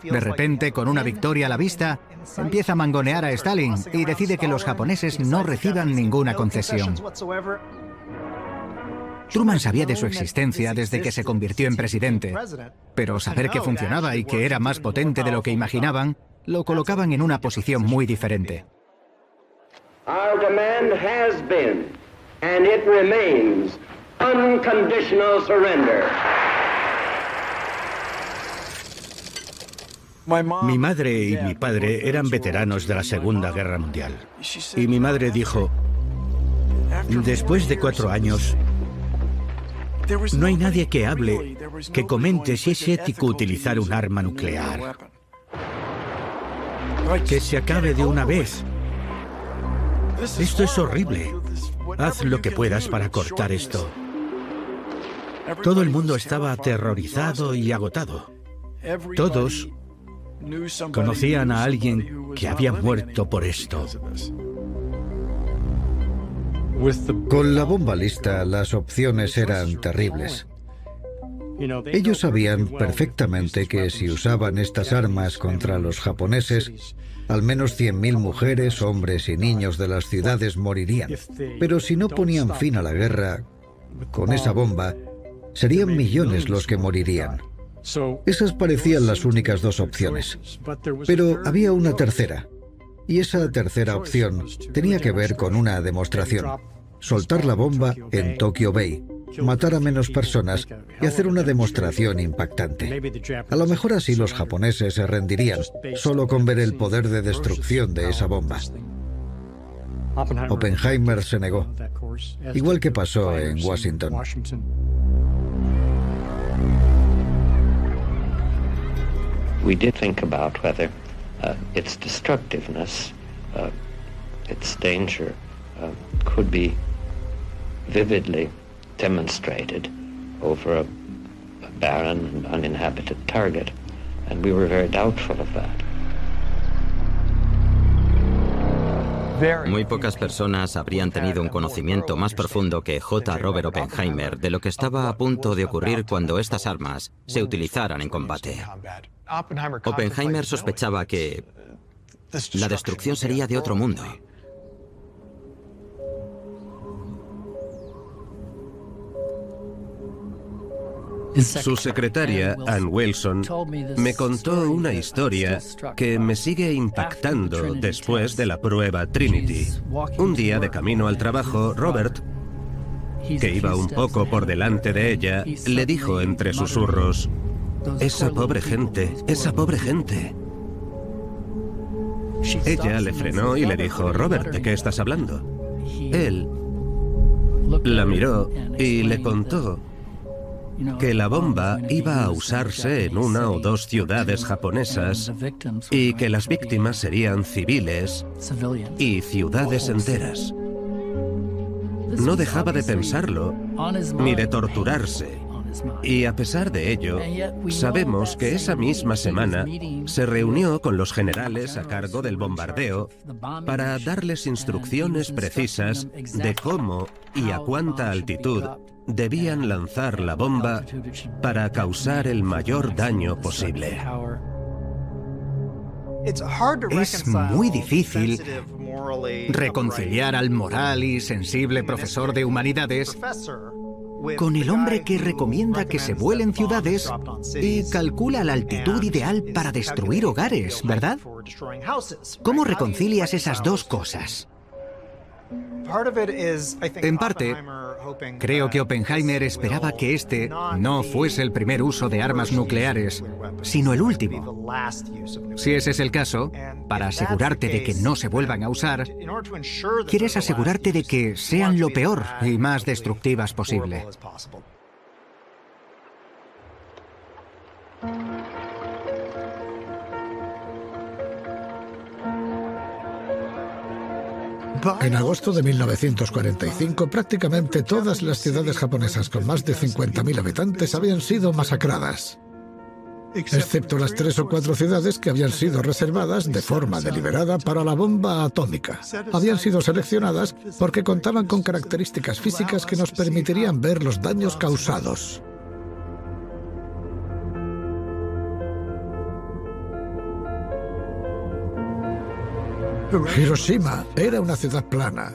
De repente, con una victoria a la vista, empieza a mangonear a Stalin y decide que los japoneses no reciban ninguna concesión. Truman sabía de su existencia desde que se convirtió en presidente, pero saber que funcionaba y que era más potente de lo que imaginaban, lo colocaban en una posición muy diferente. Our demand has been, and it remains, unconditional surrender. Mi madre y mi padre eran veteranos de la Segunda Guerra Mundial. Y mi madre dijo, después de cuatro años, no hay nadie que hable, que comente si es ético utilizar un arma nuclear. Que se acabe de una vez. Esto es horrible. Haz lo que puedas para cortar esto. Todo el mundo estaba aterrorizado y agotado. Todos conocían a alguien que había muerto por esto. Con la bomba lista, las opciones eran terribles. Ellos sabían perfectamente que si usaban estas armas contra los japoneses, al menos 100.000 mujeres, hombres y niños de las ciudades morirían. Pero si no ponían fin a la guerra con esa bomba, serían millones los que morirían. Esas parecían las únicas dos opciones. Pero había una tercera. Y esa tercera opción tenía que ver con una demostración. Soltar la bomba en Tokyo Bay, matar a menos personas y hacer una demostración impactante. A lo mejor así los japoneses se rendirían, solo con ver el poder de destrucción de esa bomba. Oppenheimer se negó, igual que pasó en Washington. We did think about whether uh, its destructiveness, uh, its danger, uh, could be vividly demonstrated over a, a barren and uninhabited target, and we were very doubtful of that. Muy pocas personas habrían tenido un conocimiento más profundo que J. Robert Oppenheimer de lo que estaba a punto de ocurrir cuando estas armas se utilizaran en combate. Oppenheimer sospechaba que la destrucción sería de otro mundo. Su secretaria, Ann Wilson, me contó una historia que me. sigue impactando después de la prueba Trinity. Un día de camino al trabajo, Robert, que iba un poco por delante de ella, le dijo entre susurros, esa pobre gente, esa pobre gente. Ella le frenó y le dijo, Robert, ¿de qué estás hablando? Él la miró y le contó que la bomba iba a usarse en una o dos ciudades japonesas y que las víctimas serían civiles y ciudades enteras. No dejaba de pensarlo ni de torturarse. Y a pesar de ello, sabemos que esa misma semana se reunió con los generales a cargo del bombardeo para darles instrucciones precisas de cómo y a cuánta altitud debían lanzar la bomba para causar el mayor daño posible. Es muy difícil reconciliar al moral y sensible profesor de humanidades con el hombre que recomienda que se vuelen ciudades y calcula la altitud ideal para destruir hogares, ¿verdad? ¿Cómo reconcilias esas dos cosas? En parte, Creo que Oppenheimer esperaba que este no fuese el primer uso de armas nucleares, sino el último. Si ese es el caso, para asegurarte de que no se vuelvan a usar, quieres asegurarte de que sean lo peor y más destructivas posible. En agosto de 1945, prácticamente todas las ciudades japonesas con más de 50.000 habitantes habían sido masacradas, excepto las tres o cuatro ciudades que habían sido reservadas de forma deliberada para la bomba atómica. Habían sido seleccionadas porque contaban con características físicas que nos permitirían ver los daños causados. Hiroshima era una ciudad plana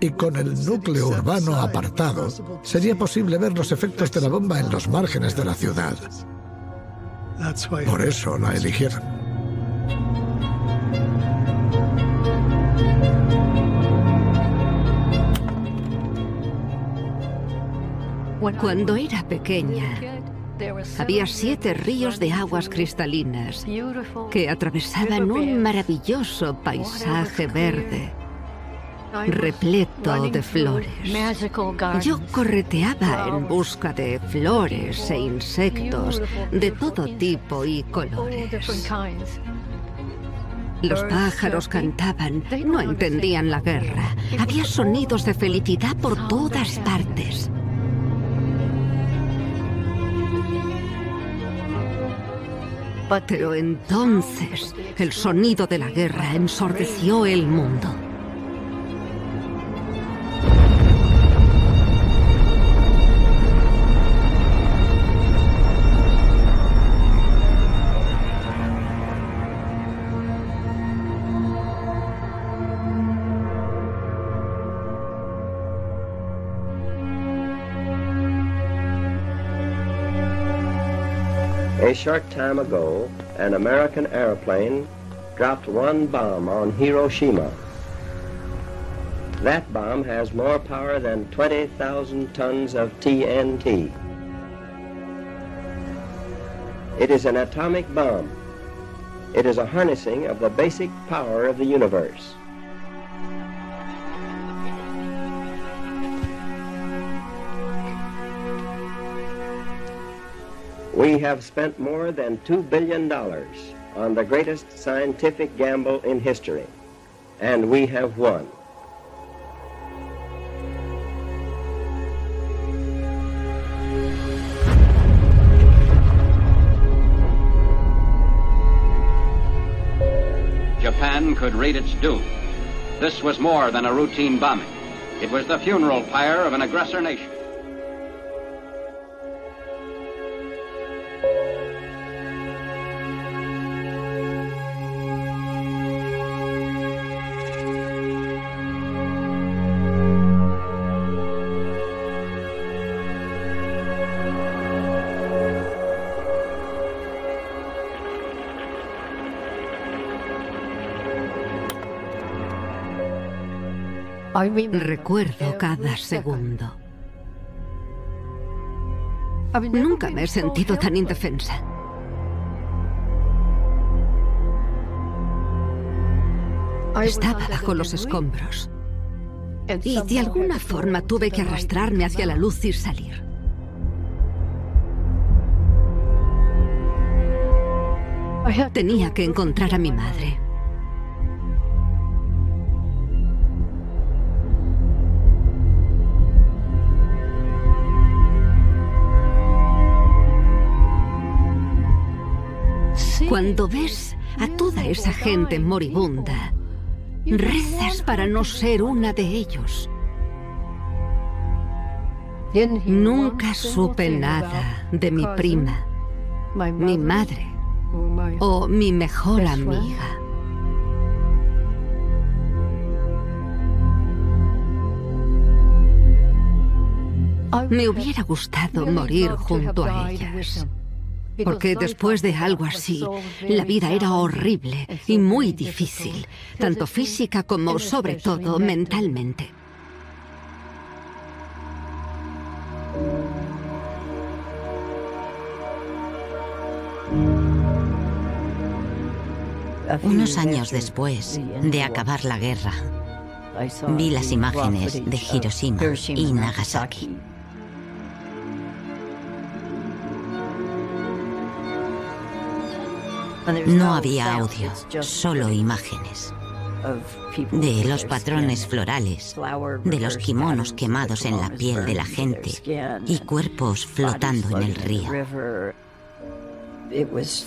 y con el núcleo urbano apartado sería posible ver los efectos de la bomba en los márgenes de la ciudad. Por eso la eligieron. Cuando era pequeña, había siete ríos de aguas cristalinas que atravesaban un maravilloso paisaje verde repleto de flores. Yo correteaba en busca de flores e insectos de todo tipo y colores. Los pájaros cantaban, no entendían la guerra. Había sonidos de felicidad por todas partes. Pero entonces el sonido de la guerra ensordeció el mundo. A short time ago, an American airplane dropped one bomb on Hiroshima. That bomb has more power than 20,000 tons of TNT. It is an atomic bomb. It is a harnessing of the basic power of the universe. We have spent more than $2 billion on the greatest scientific gamble in history, and we have won. Japan could read its doom. This was more than a routine bombing. It was the funeral pyre of an aggressor nation. Recuerdo cada segundo. Nunca me he sentido tan indefensa. Estaba bajo los escombros. Y de alguna forma tuve que arrastrarme hacia la luz y salir. Tenía que encontrar a mi madre. Cuando ves a toda esa gente moribunda, rezas para no ser una de ellos. Nunca supe nada de mi prima, mi madre o mi mejor amiga. Me hubiera gustado morir junto a ellas. Porque después de algo así, la vida era horrible y muy difícil, tanto física como sobre todo mentalmente. Unos años después de acabar la guerra, vi las imágenes de Hiroshima y Nagasaki. No había audio, solo imágenes. De los patrones florales, de los kimonos quemados en la piel de la gente y cuerpos flotando en el río.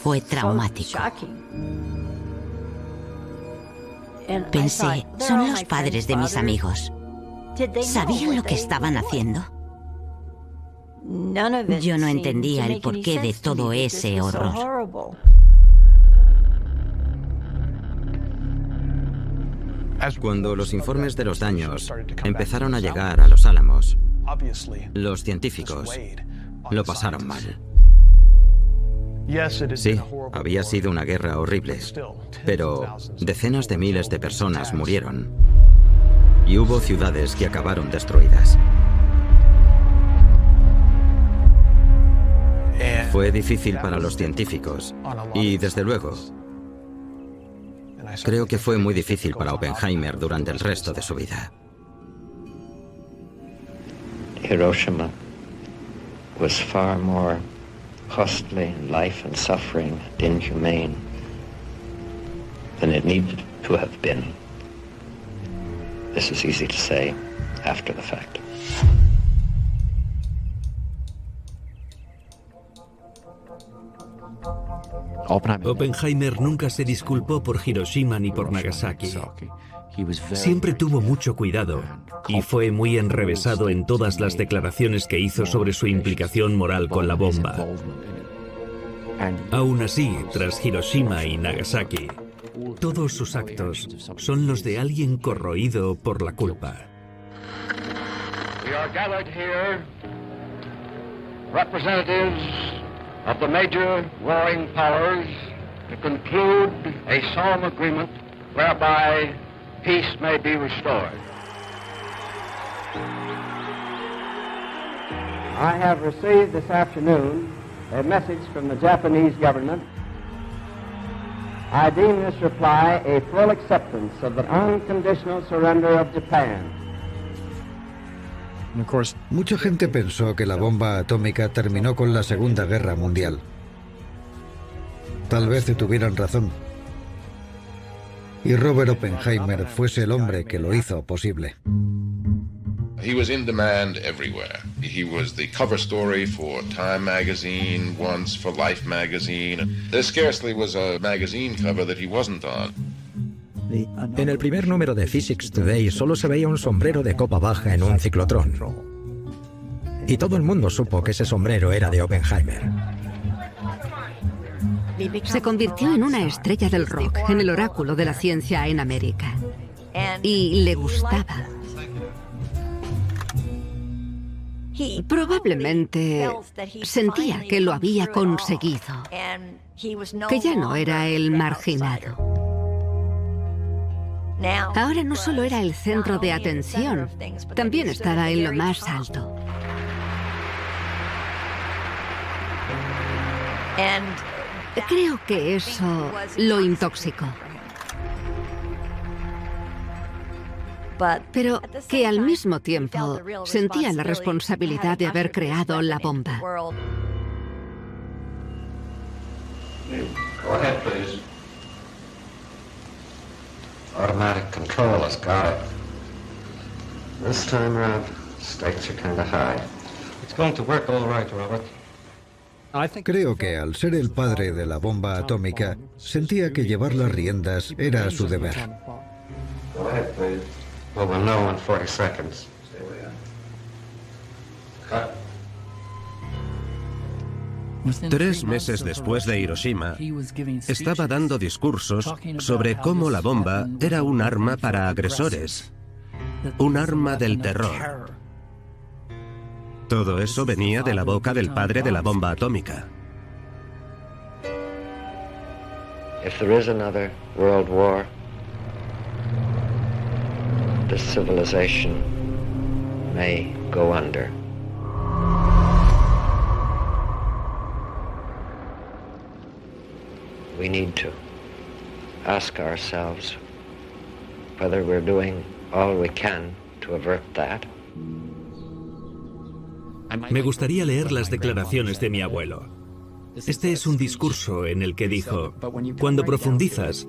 Fue traumático. Pensé, son los padres de mis amigos. ¿Sabían lo que estaban haciendo? Yo no entendía el porqué de todo ese horror. Cuando los informes de los daños empezaron a llegar a los álamos, los científicos lo pasaron mal. Sí, había sido una guerra horrible, pero decenas de miles de personas murieron y hubo ciudades que acabaron destruidas. Fue difícil para los científicos y, desde luego, creo que fue muy difícil para Oppenheimer durante el resto de su vida. Hiroshima was far more costly in life and suffering and inhumane than it needed to have been. This is easy to say after the fact. Oppenheimer nunca se disculpó por Hiroshima ni por Nagasaki. Siempre tuvo mucho cuidado y fue muy enrevesado en todas las declaraciones que hizo sobre su implicación moral con la bomba. Aún así, tras Hiroshima y Nagasaki, todos sus actos son los de alguien corroído por la culpa. Of the major warring powers to conclude a solemn agreement whereby peace may be restored. I have received this afternoon a message from the Japanese government. I deem this reply a full acceptance of the unconditional surrender of Japan Mucha gente pensó que la bomba atómica terminó con la Segunda Guerra Mundial. Tal vez tuvieran razón. Y Robert Oppenheimer fuese el hombre que lo hizo posible. He was in demand everywhere. He was the cover story for Time magazine, once for Life magazine. There scarcely was a magazine cover that he wasn't on. En el primer número de Physics Today solo se veía un sombrero de copa baja en un ciclotrón. Y todo el mundo supo que ese sombrero era de Oppenheimer. Se convirtió en una estrella del rock, en el oráculo de la ciencia en América. Y le gustaba. Probablemente sentía que lo había conseguido, que ya no era el marginado. Ahora no solo era el centro de atención, también estaba en lo más alto. Creo que eso lo intoxicó. Pero que al mismo tiempo sentía la responsabilidad de haber creado la bomba. Automatic control has got it. This time around, stakes are kind of high. It's going to work all right, Robert. Creo que al ser el padre de la bomba atómica, sentía que llevar las riendas era su deber. Go ahead, please. Well, we'll know in 40 seconds. Cut. Tres meses después de Hiroshima, estaba dando discursos sobre cómo la bomba era un arma para agresores, un arma del terror. Todo eso venía de la boca del padre de la bomba atómica. We need to ask ourselves whether we're doing all we. Me gustaría leer las declaraciones de mi abuelo. Este es un discurso en el que dijo, cuando profundizas,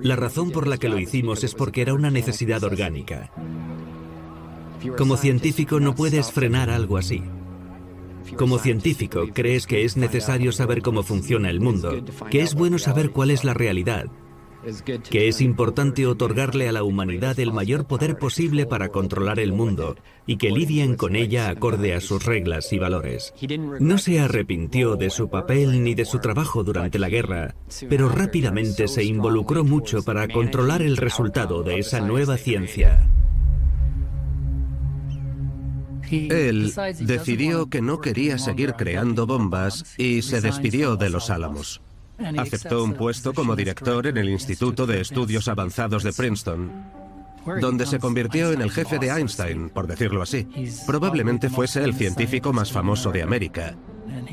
la razón por la que lo hicimos es porque era una necesidad orgánica. Como científico no puedes frenar algo así. Como científico crees que es necesario saber cómo funciona el mundo, que es bueno saber cuál es la realidad, que es importante otorgarle a la humanidad el mayor poder posible para controlar el mundo y que lidien con ella acorde a sus reglas y valores. No se arrepintió de su papel ni de su trabajo durante la guerra, pero rápidamente se involucró mucho para controlar el resultado de esa nueva ciencia. Él decidió que no quería seguir creando bombas y se despidió de los Álamos. Aceptó un puesto como director en el Instituto de Estudios Avanzados de Princeton, donde se convirtió en el jefe de Einstein, por decirlo así. Probablemente fuese el científico más famoso de América,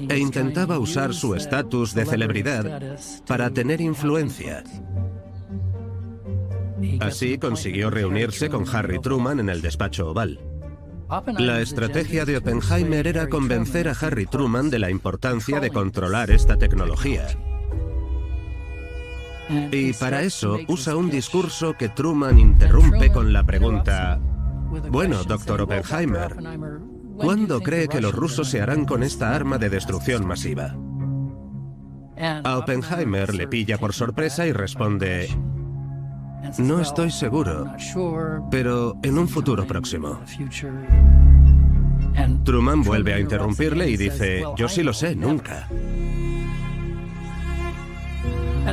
e intentaba usar su estatus de celebridad para tener influencia. Así consiguió reunirse con Harry Truman en el despacho oval. La estrategia de Oppenheimer era convencer a Harry Truman de la importancia de controlar esta tecnología. Y para eso usa un discurso que Truman interrumpe con la pregunta, bueno, doctor Oppenheimer, ¿cuándo cree que los rusos se harán con esta arma de destrucción masiva? A Oppenheimer le pilla por sorpresa y responde, no estoy seguro, pero en un futuro próximo. Truman vuelve a interrumpirle y dice, yo sí lo sé, nunca.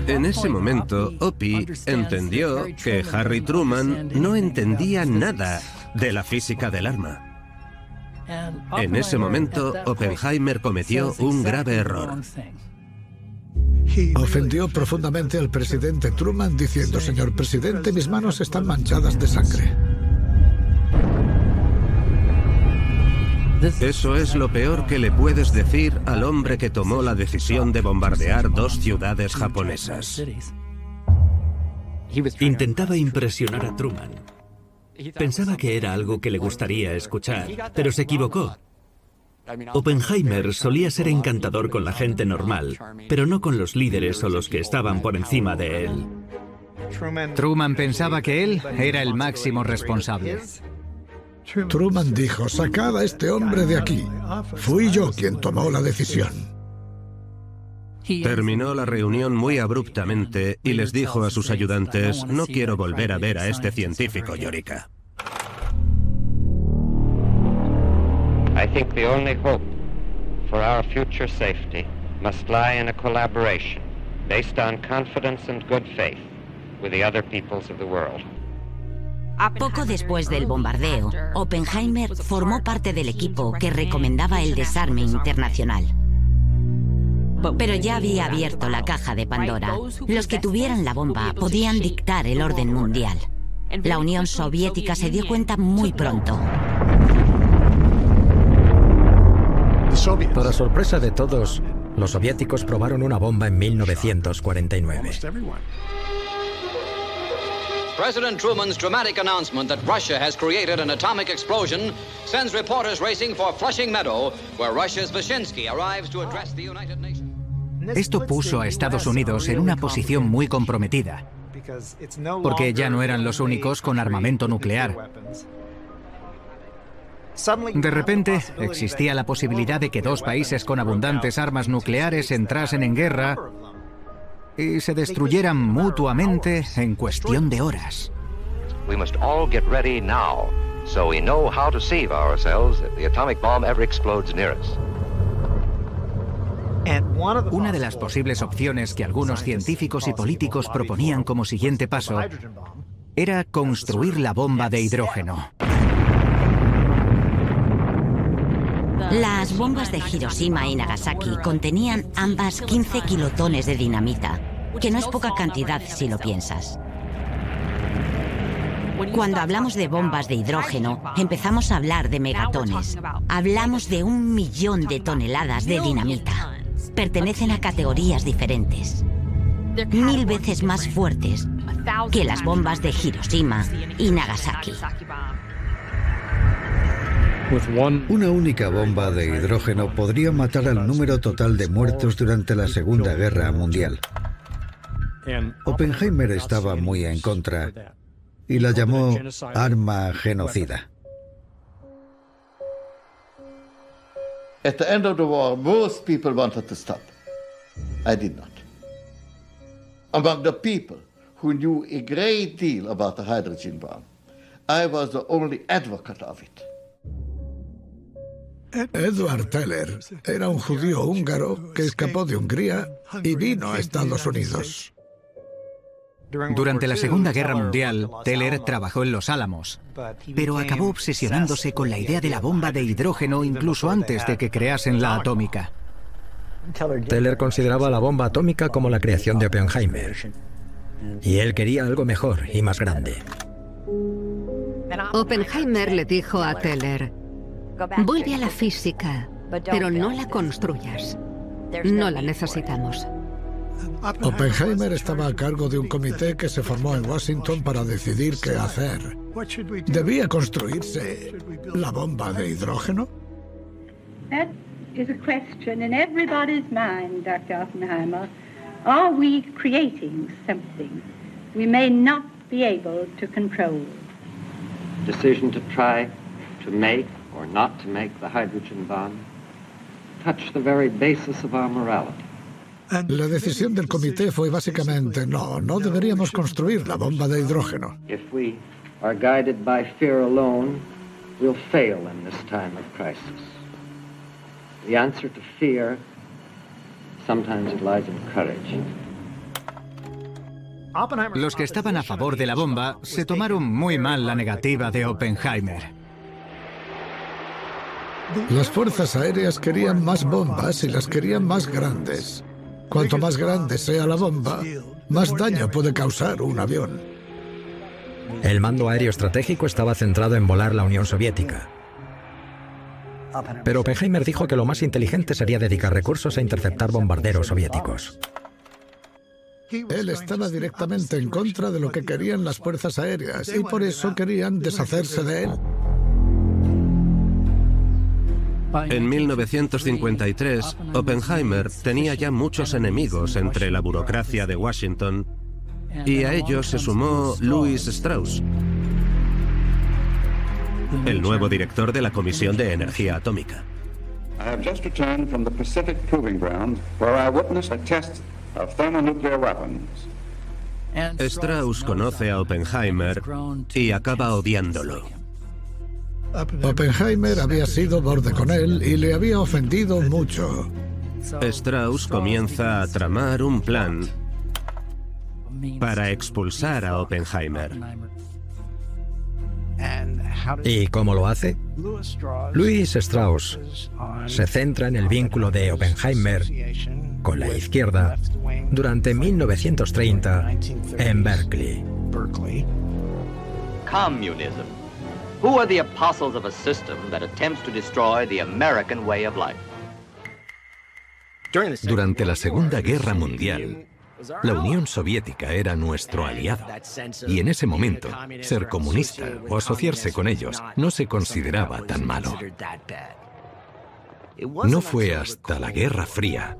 En ese momento, Opie entendió que Harry Truman no entendía nada de la física del arma. En ese momento, Oppenheimer cometió un grave error. Ofendió profundamente al presidente Truman diciendo, señor presidente, mis manos están manchadas de sangre. Eso es lo peor que le puedes decir al hombre que tomó la decisión de bombardear dos ciudades japonesas. Intentaba impresionar a Truman. Pensaba que era algo que le gustaría escuchar, pero se equivocó. Oppenheimer solía ser encantador con la gente normal, pero no con los líderes o los que estaban por encima de él. Truman pensaba que él era el máximo responsable. Truman dijo, sacad a este hombre de aquí. Fui yo quien tomó la decisión. Terminó la reunión muy abruptamente y les dijo a sus ayudantes, no quiero volver a ver a este científico, Yorika. I think the only hope for our future safety must lie in a collaboration based on confidence and good faith with the other peoples of the world. Poco después del bombardeo, Oppenheimer formó parte del equipo que recomendaba el desarme internacional. Pero ya había abierto la caja de Pandora. Los que tuvieran la bomba podían dictar el orden mundial. La Unión Soviética se dio cuenta muy pronto. Para sorpresa de todos, los soviéticos probaron una bomba en 1949. President Truman's dramatic announcement that Russia has created an atomic explosion sends reporters racing for Flushing Meadow, where Russia's Vyshinsky arrives to address the United Nations. Esto puso a Estados Unidos en una posición muy comprometida, porque ya no eran los únicos con armamento nuclear. De repente, existía la posibilidad de que dos países con abundantes armas nucleares entrasen en guerra y se destruyeran mutuamente en cuestión de horas. We must all get ready now, so we know how to save ourselves if the atomic bomb ever explodes near us. Una de las posibles opciones que algunos científicos y políticos proponían como siguiente paso era construir la bomba de hidrógeno. Las bombas de Hiroshima y Nagasaki contenían ambas 15 kilotones de dinamita, que no es poca cantidad si lo piensas. Cuando hablamos de bombas de hidrógeno, empezamos a hablar de megatones. Hablamos de un millón de toneladas de dinamita. Pertenecen a categorías diferentes. mil veces más fuertes que las bombas de Hiroshima y Nagasaki. Una única bomba de hidrógeno podría matar al número total de muertos durante la Segunda Guerra Mundial. Oppenheimer estaba muy en contra y la llamó arma genocida. At the end of the war, most people wanted to stop. I did not. Among the people who knew a great deal about the hydrogen bomb, I was the only advocate of it. Edward Teller era un judío húngaro que escapó de Hungría y vino a Estados Unidos. Durante la Segunda Guerra Mundial, Teller trabajó en Los Álamos, pero acabó obsesionándose con la idea de la bomba de hidrógeno incluso antes de que creasen la atómica. Teller consideraba la bomba atómica como la creación de Oppenheimer. Y él quería algo mejor y más grande. Oppenheimer le dijo a Teller, vuelve a la física, pero no la construyas. No la necesitamos. Oppenheimer estaba a cargo de un comité que se formó en Washington para decidir qué hacer. ¿Debía construirse la bomba de hidrógeno? That is a question in everybody's mind, Dr. Oppenheimer. Are we creating something we may not be able to control? Decision to try to make or not to make the hydrogen bomb touch the very basis of our morality. La decisión del comité fue básicamente no, no deberíamos construir la bomba de hidrógeno. If we are guided by fear alone, we'll fail in this time of crisis. The answer to fear sometimes lies in courage. Los que estaban a favor de la bomba se tomaron muy mal la negativa de Oppenheimer. Las fuerzas aéreas querían más bombas y las querían más grandes. Cuanto más grande sea la bomba, más daño puede causar un avión. El mando aéreo estratégico estaba centrado en volar la Unión Soviética. Pero Oppenheimer dijo que lo más inteligente sería dedicar recursos a interceptar bombarderos soviéticos. Él estaba directamente en contra de lo que querían las fuerzas aéreas y por eso querían deshacerse de él. En 1953, Oppenheimer tenía ya muchos enemigos entre la burocracia de Washington y a ellos se sumó Louis Strauss, el nuevo director de la Comisión de Energía Atómica. I have just returned from the Pacific Proving Ground where I witnessed a test of thermonuclear weapons. Strauss conoce a Oppenheimer y acaba odiándolo. Oppenheimer había sido borde con él y le había ofendido mucho. Strauss comienza a tramar un plan para expulsar a Oppenheimer. ¿Y cómo lo hace? Louis Strauss se centra en el vínculo de Oppenheimer con la izquierda durante 1930 en Berkeley. Communism. Who are the apostles of a system that attempts to destroy the American way of life? Durante la Segunda Guerra Mundial, la Unión Soviética era nuestro aliado. Y en ese momento, ser comunista o asociarse con ellos no se consideraba tan malo. No fue hasta la Guerra Fría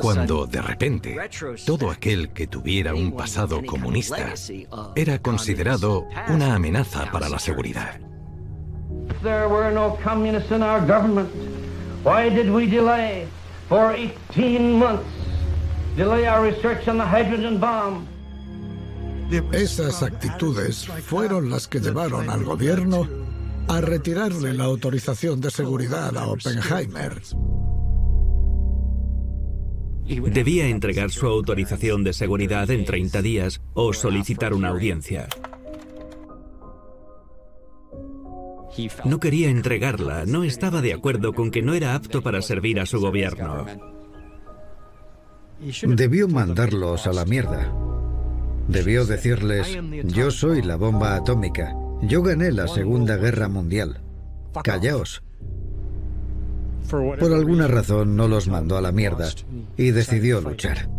cuando de repente todo aquel que tuviera un pasado comunista era considerado una amenaza para la seguridad. There were no communists in our government. Why did we delay for 18 months? Delay our research on the hydrogen bomb. Esas actitudes fueron las que llevaron al gobierno a retirarle la autorización de seguridad a Oppenheimer. Debía entregar su autorización de seguridad en 30 días o solicitar una audiencia. No quería entregarla, no estaba de acuerdo con que no era apto para servir a su gobierno. Debió mandarlos a la mierda. Debió decirles, yo soy la bomba atómica, yo gané la Segunda Guerra Mundial. Callaos. Por alguna razón no los mandó a la mierda y decidió luchar.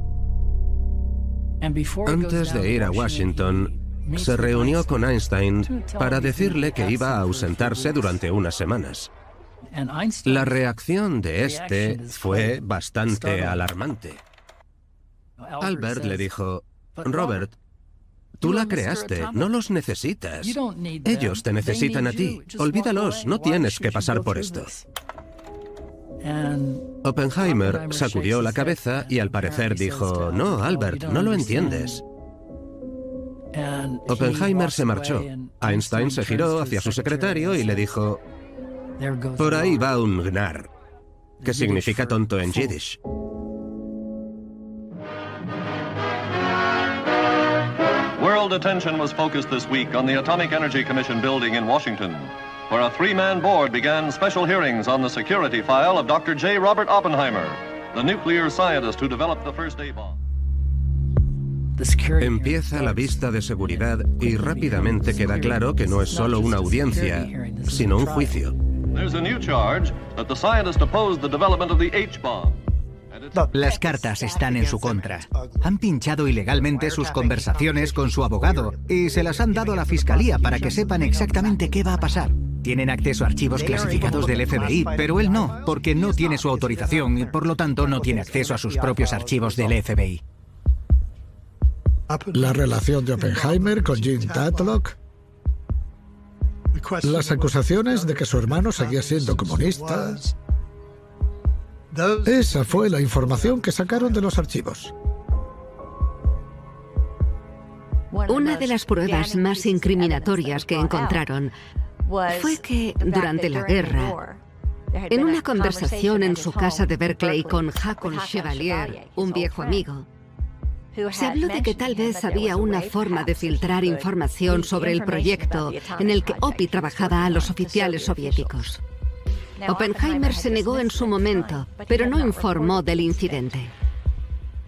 Antes de ir a Washington, se reunió con Einstein para decirle que iba a ausentarse durante unas semanas. La reacción de este fue bastante alarmante. Albert le dijo, Robert, tú la creaste, no los necesitas. Ellos te necesitan a ti. Olvídalos, no tienes que pasar por esto. Oppenheimer sacudió la cabeza y al parecer dijo, no, Albert, no lo entiendes. Oppenheimer se marchó. Einstein se giró hacia su secretario y le dijo, por ahí va un gnar, que significa tonto en yiddish. World attention was focused this week on the Atomic Energy Commission building in Washington, where a three-man board began special hearings on the security file of Dr. J. Robert Oppenheimer, the nuclear scientist who developed the first A-bomb. Empieza la vista de seguridad y rápidamente queda claro que no es solo una audiencia, sino un juicio. There's a new charge that the scientist opposed the development of the H-bomb. Las cartas están en su contra. Han pinchado ilegalmente sus conversaciones con su abogado y se las han dado a la fiscalía para que sepan exactamente qué va a pasar. Tienen acceso a archivos clasificados del FBI, pero él no, porque no tiene su autorización y por lo tanto no tiene acceso a sus propios archivos del FBI. La relación de Oppenheimer con Jim Tatlock. Las acusaciones de que su hermano seguía siendo comunista. Esa fue la información que sacaron de los archivos. Una de las pruebas más incriminatorias que encontraron fue que durante la guerra, en una conversación en su casa de Berkeley con Jacob Chevalier, un viejo amigo, se habló de que tal vez había una forma de filtrar información sobre el proyecto en el que OPI trabajaba a los oficiales soviéticos. Oppenheimer se negó en su momento, pero no informó del incidente.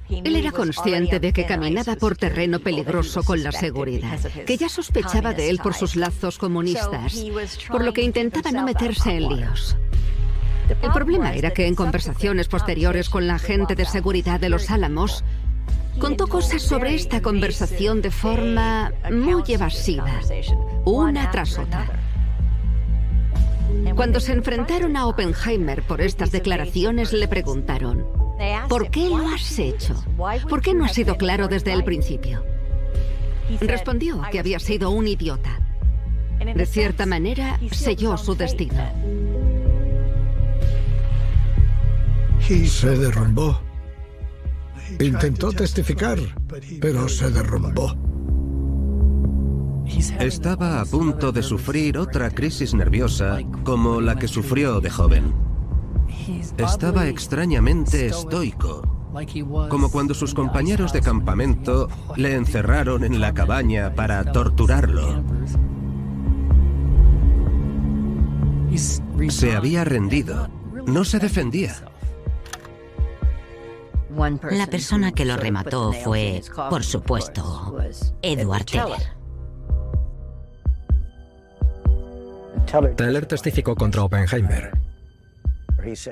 Él era consciente de que caminaba por terreno peligroso con la seguridad, que ya sospechaba de él por sus lazos comunistas, por lo que intentaba no meterse en líos. El problema era que en conversaciones posteriores con la agente de seguridad de los Álamos, contó cosas sobre esta conversación de forma muy evasiva, una tras otra. Cuando se enfrentaron a Oppenheimer por estas declaraciones, le preguntaron, ¿por qué lo has hecho? ¿Por qué no has sido claro desde el principio? Respondió que había sido un idiota. De cierta manera, selló su destino. Y se derrumbó. Intentó testificar, pero se derrumbó. Estaba a punto de sufrir otra crisis nerviosa como la que sufrió de joven. Estaba extrañamente estoico, como cuando sus compañeros de campamento le encerraron en la cabaña para torturarlo. Se había rendido, no se defendía. La persona que lo remató fue, por supuesto, Edward Teller. Teller testificó contra Oppenheimer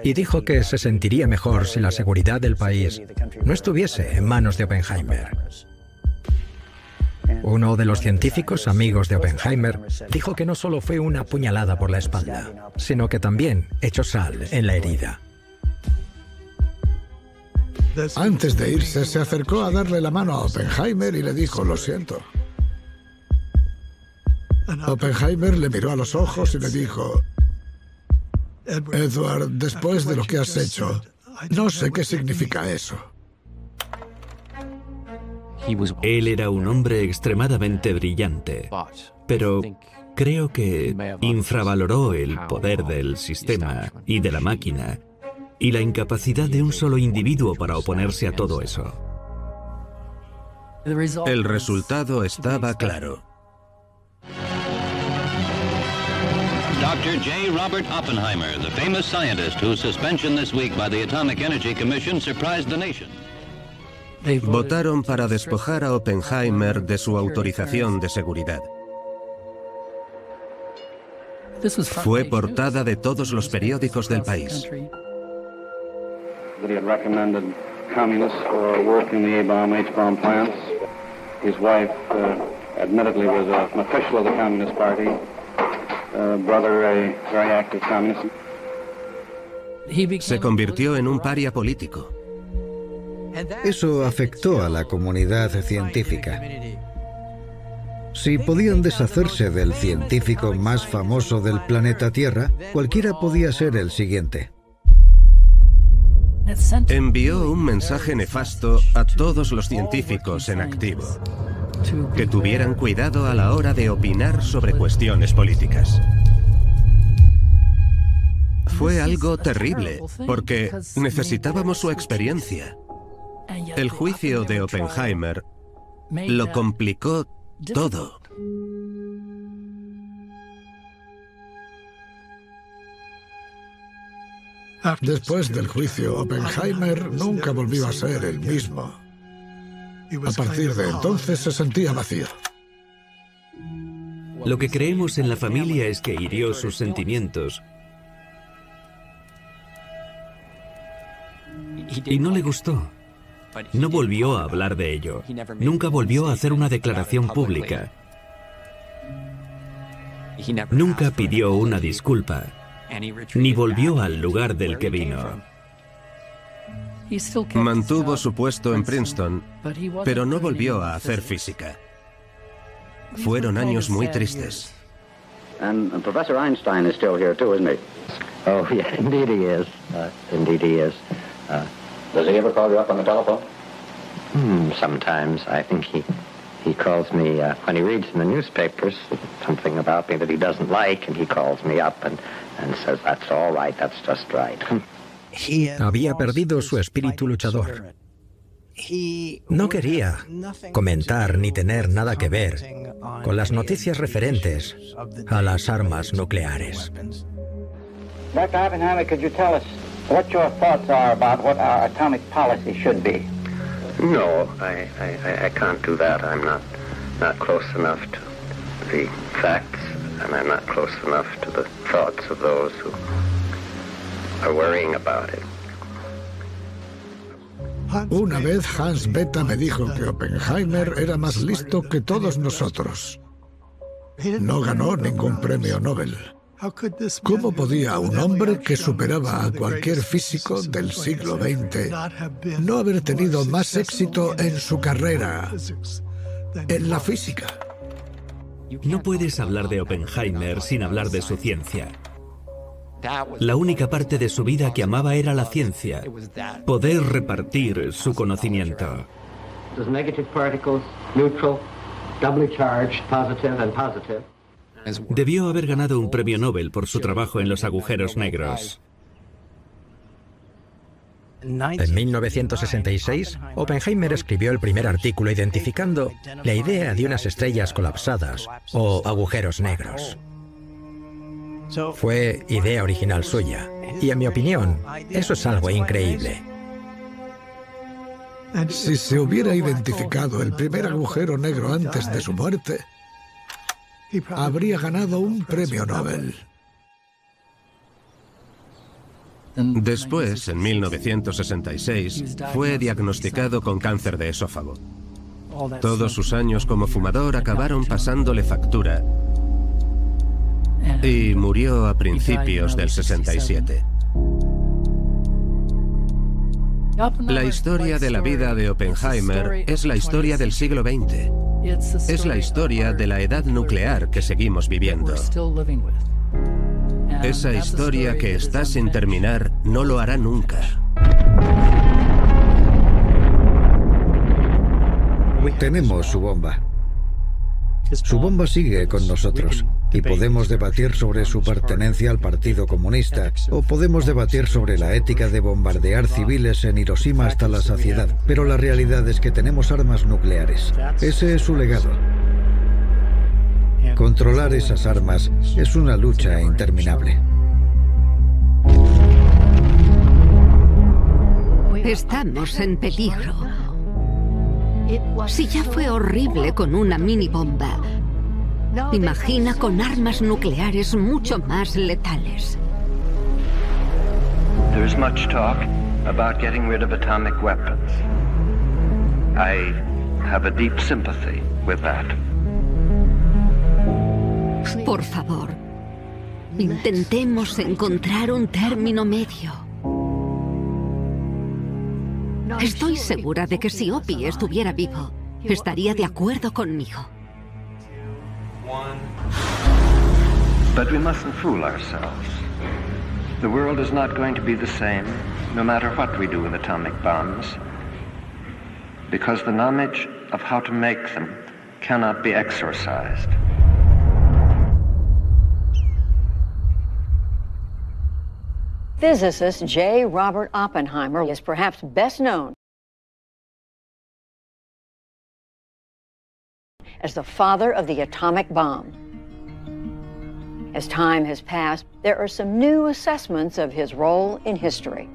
y dijo que se sentiría mejor si la seguridad del país no estuviese en manos de Oppenheimer. Uno de los científicos amigos de Oppenheimer dijo que no solo fue una puñalada por la espalda, sino que también echó sal en la herida. Antes de irse, se acercó a darle la mano a Oppenheimer y le dijo, lo siento. Oppenheimer le miró a los ojos y le dijo, Edward, después de lo que has hecho, no sé qué significa eso. Él era un hombre extremadamente brillante, pero creo que infravaloró el poder del sistema y de la máquina y la incapacidad de un solo individuo para oponerse a todo eso. El resultado estaba claro. Dr. J. Robert Oppenheimer, the famous scientist whose suspension this week by the Atomic Energy Commission surprised the nation. Votaron para despojar a Oppenheimer de su autorización de seguridad. Fue portada de todos los periódicos del país. His wife uh, admittedly was an official of the Communist Party, Se convirtió en un paria político. Eso afectó a la comunidad científica. Si podían deshacerse del científico más famoso del planeta Tierra, cualquiera podía ser el siguiente. Envió un mensaje nefasto a todos los científicos en activo, que tuvieran cuidado a la hora de opinar sobre cuestiones políticas. Fue algo terrible, porque necesitábamos su experiencia. El juicio de Oppenheimer lo complicó todo. Después del juicio, Oppenheimer nunca volvió a ser el mismo. A partir de entonces se sentía vacío. Lo que creemos en la familia es que hirió sus sentimientos. Y no le gustó. No volvió a hablar de ello. Nunca volvió a hacer una declaración pública. Nunca pidió una disculpa, ni volvió al lugar del que vino. Mantuvo su puesto en Princeton, pero no volvió a hacer física. Fueron años muy tristes. And Professor Einstein is still here too, isn't he? Oh, (laughs) yeah, indeed he is. Uh, indeed he is. Uh, does he ever call you up on the telephone? Hmm, sometimes. I think he he calls me uh, when he reads in the newspapers something about me that he doesn't like, and he calls me up and, and says, that's all right, that's just right. (laughs) Había perdido su espíritu luchador. No quería comentar ni tener nada que ver con las noticias referentes a las armas nucleares. Dr. Oppenheimer, could you tell us what your thoughts are about what our atomic policy should be? No, I, I, I can't do that. I'm not, not close enough to the facts, and I'm not close enough to the thoughts of those who are worrying about it. Una vez Hans Bethe me dijo que Oppenheimer era más listo que todos nosotros. No ganó ningún premio Nobel. ¿Cómo podía un hombre que superaba a cualquier físico del siglo XX no haber tenido más éxito en su carrera, en la física? No puedes hablar de Oppenheimer sin hablar de su ciencia. La única parte de su vida que amaba era la ciencia, poder repartir su conocimiento. Debió haber ganado un premio Nobel por su trabajo en los agujeros negros. En 1966, Oppenheimer escribió el primer artículo identificando la idea de unas estrellas colapsadas o agujeros negros. Fue idea original suya, y en mi opinión, eso es algo increíble. Si se hubiera identificado el primer agujero negro antes de su muerte, habría ganado un premio Nobel. Después, en 1966, fue diagnosticado con cáncer de esófago. Todos sus años como fumador acabaron pasándole factura y murió a principios del 67. La historia de la vida de Oppenheimer es la historia del siglo XX. Es la historia de la edad nuclear que seguimos viviendo. Esa historia que está sin terminar no lo hará nunca. Tenemos su bomba. Su bomba sigue con nosotros y podemos debatir sobre su pertenencia al Partido Comunista o podemos debatir sobre la ética de bombardear civiles en Hiroshima hasta la saciedad, pero la realidad es que tenemos armas nucleares. Ese es su legado. Controlar esas armas es una lucha interminable. Estamos en peligro. Si ya fue horrible con una mini bomba, imagina con armas nucleares mucho más letales. There's much talk about getting rid of atomic weapons. I have a deep sympathy with that. Por favor, intentemos encontrar un término medio. Estoy segura de que si Opie estuviera vivo, estaría de acuerdo conmigo. But we mustn't fool ourselves. The world is not going to be the same, no matter what we do with atomic bombs, because the knowledge of how to make them cannot be exorcised. Physicist J. Robert Oppenheimer is perhaps best known as the father of the atomic bomb. As time has passed, there are some new assessments of his role in history.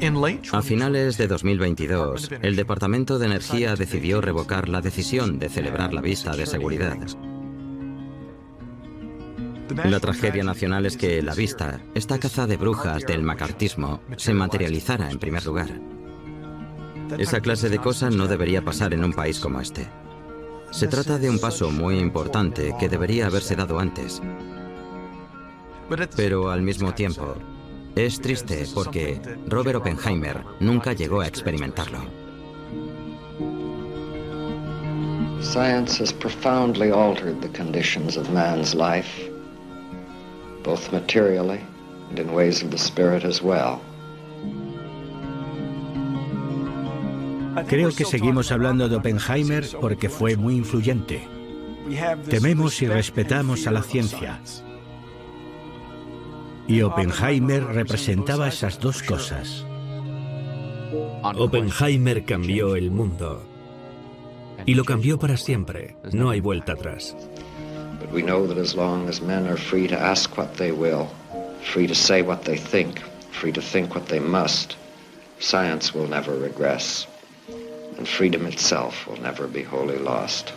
A finales de 2022, el Departamento de Energía decidió revocar la decisión de celebrar la vista de seguridad. La tragedia nacional es que la vista, esta caza de brujas del macartismo, se materializara en primer lugar. Esa clase de cosa no debería pasar en un país como este. Se trata de un paso muy importante que debería haberse dado antes. Pero al mismo tiempo, es triste porque Robert Oppenheimer nunca llegó a experimentarlo. Science has profoundly altered the conditions of man's life, both materially and in ways of the spirit as well. Creo que seguimos hablando de Oppenheimer porque fue muy influyente. Tememos y respetamos a la ciencia. Y Oppenheimer representaba esas dos cosas. Oppenheimer cambió el mundo. Y lo cambió para siempre. No hay vuelta atrás. We know that as long as men are free to ask what they will, free to say what they think, free to think what they must, science will never regress, and freedom itself will never be wholly lost.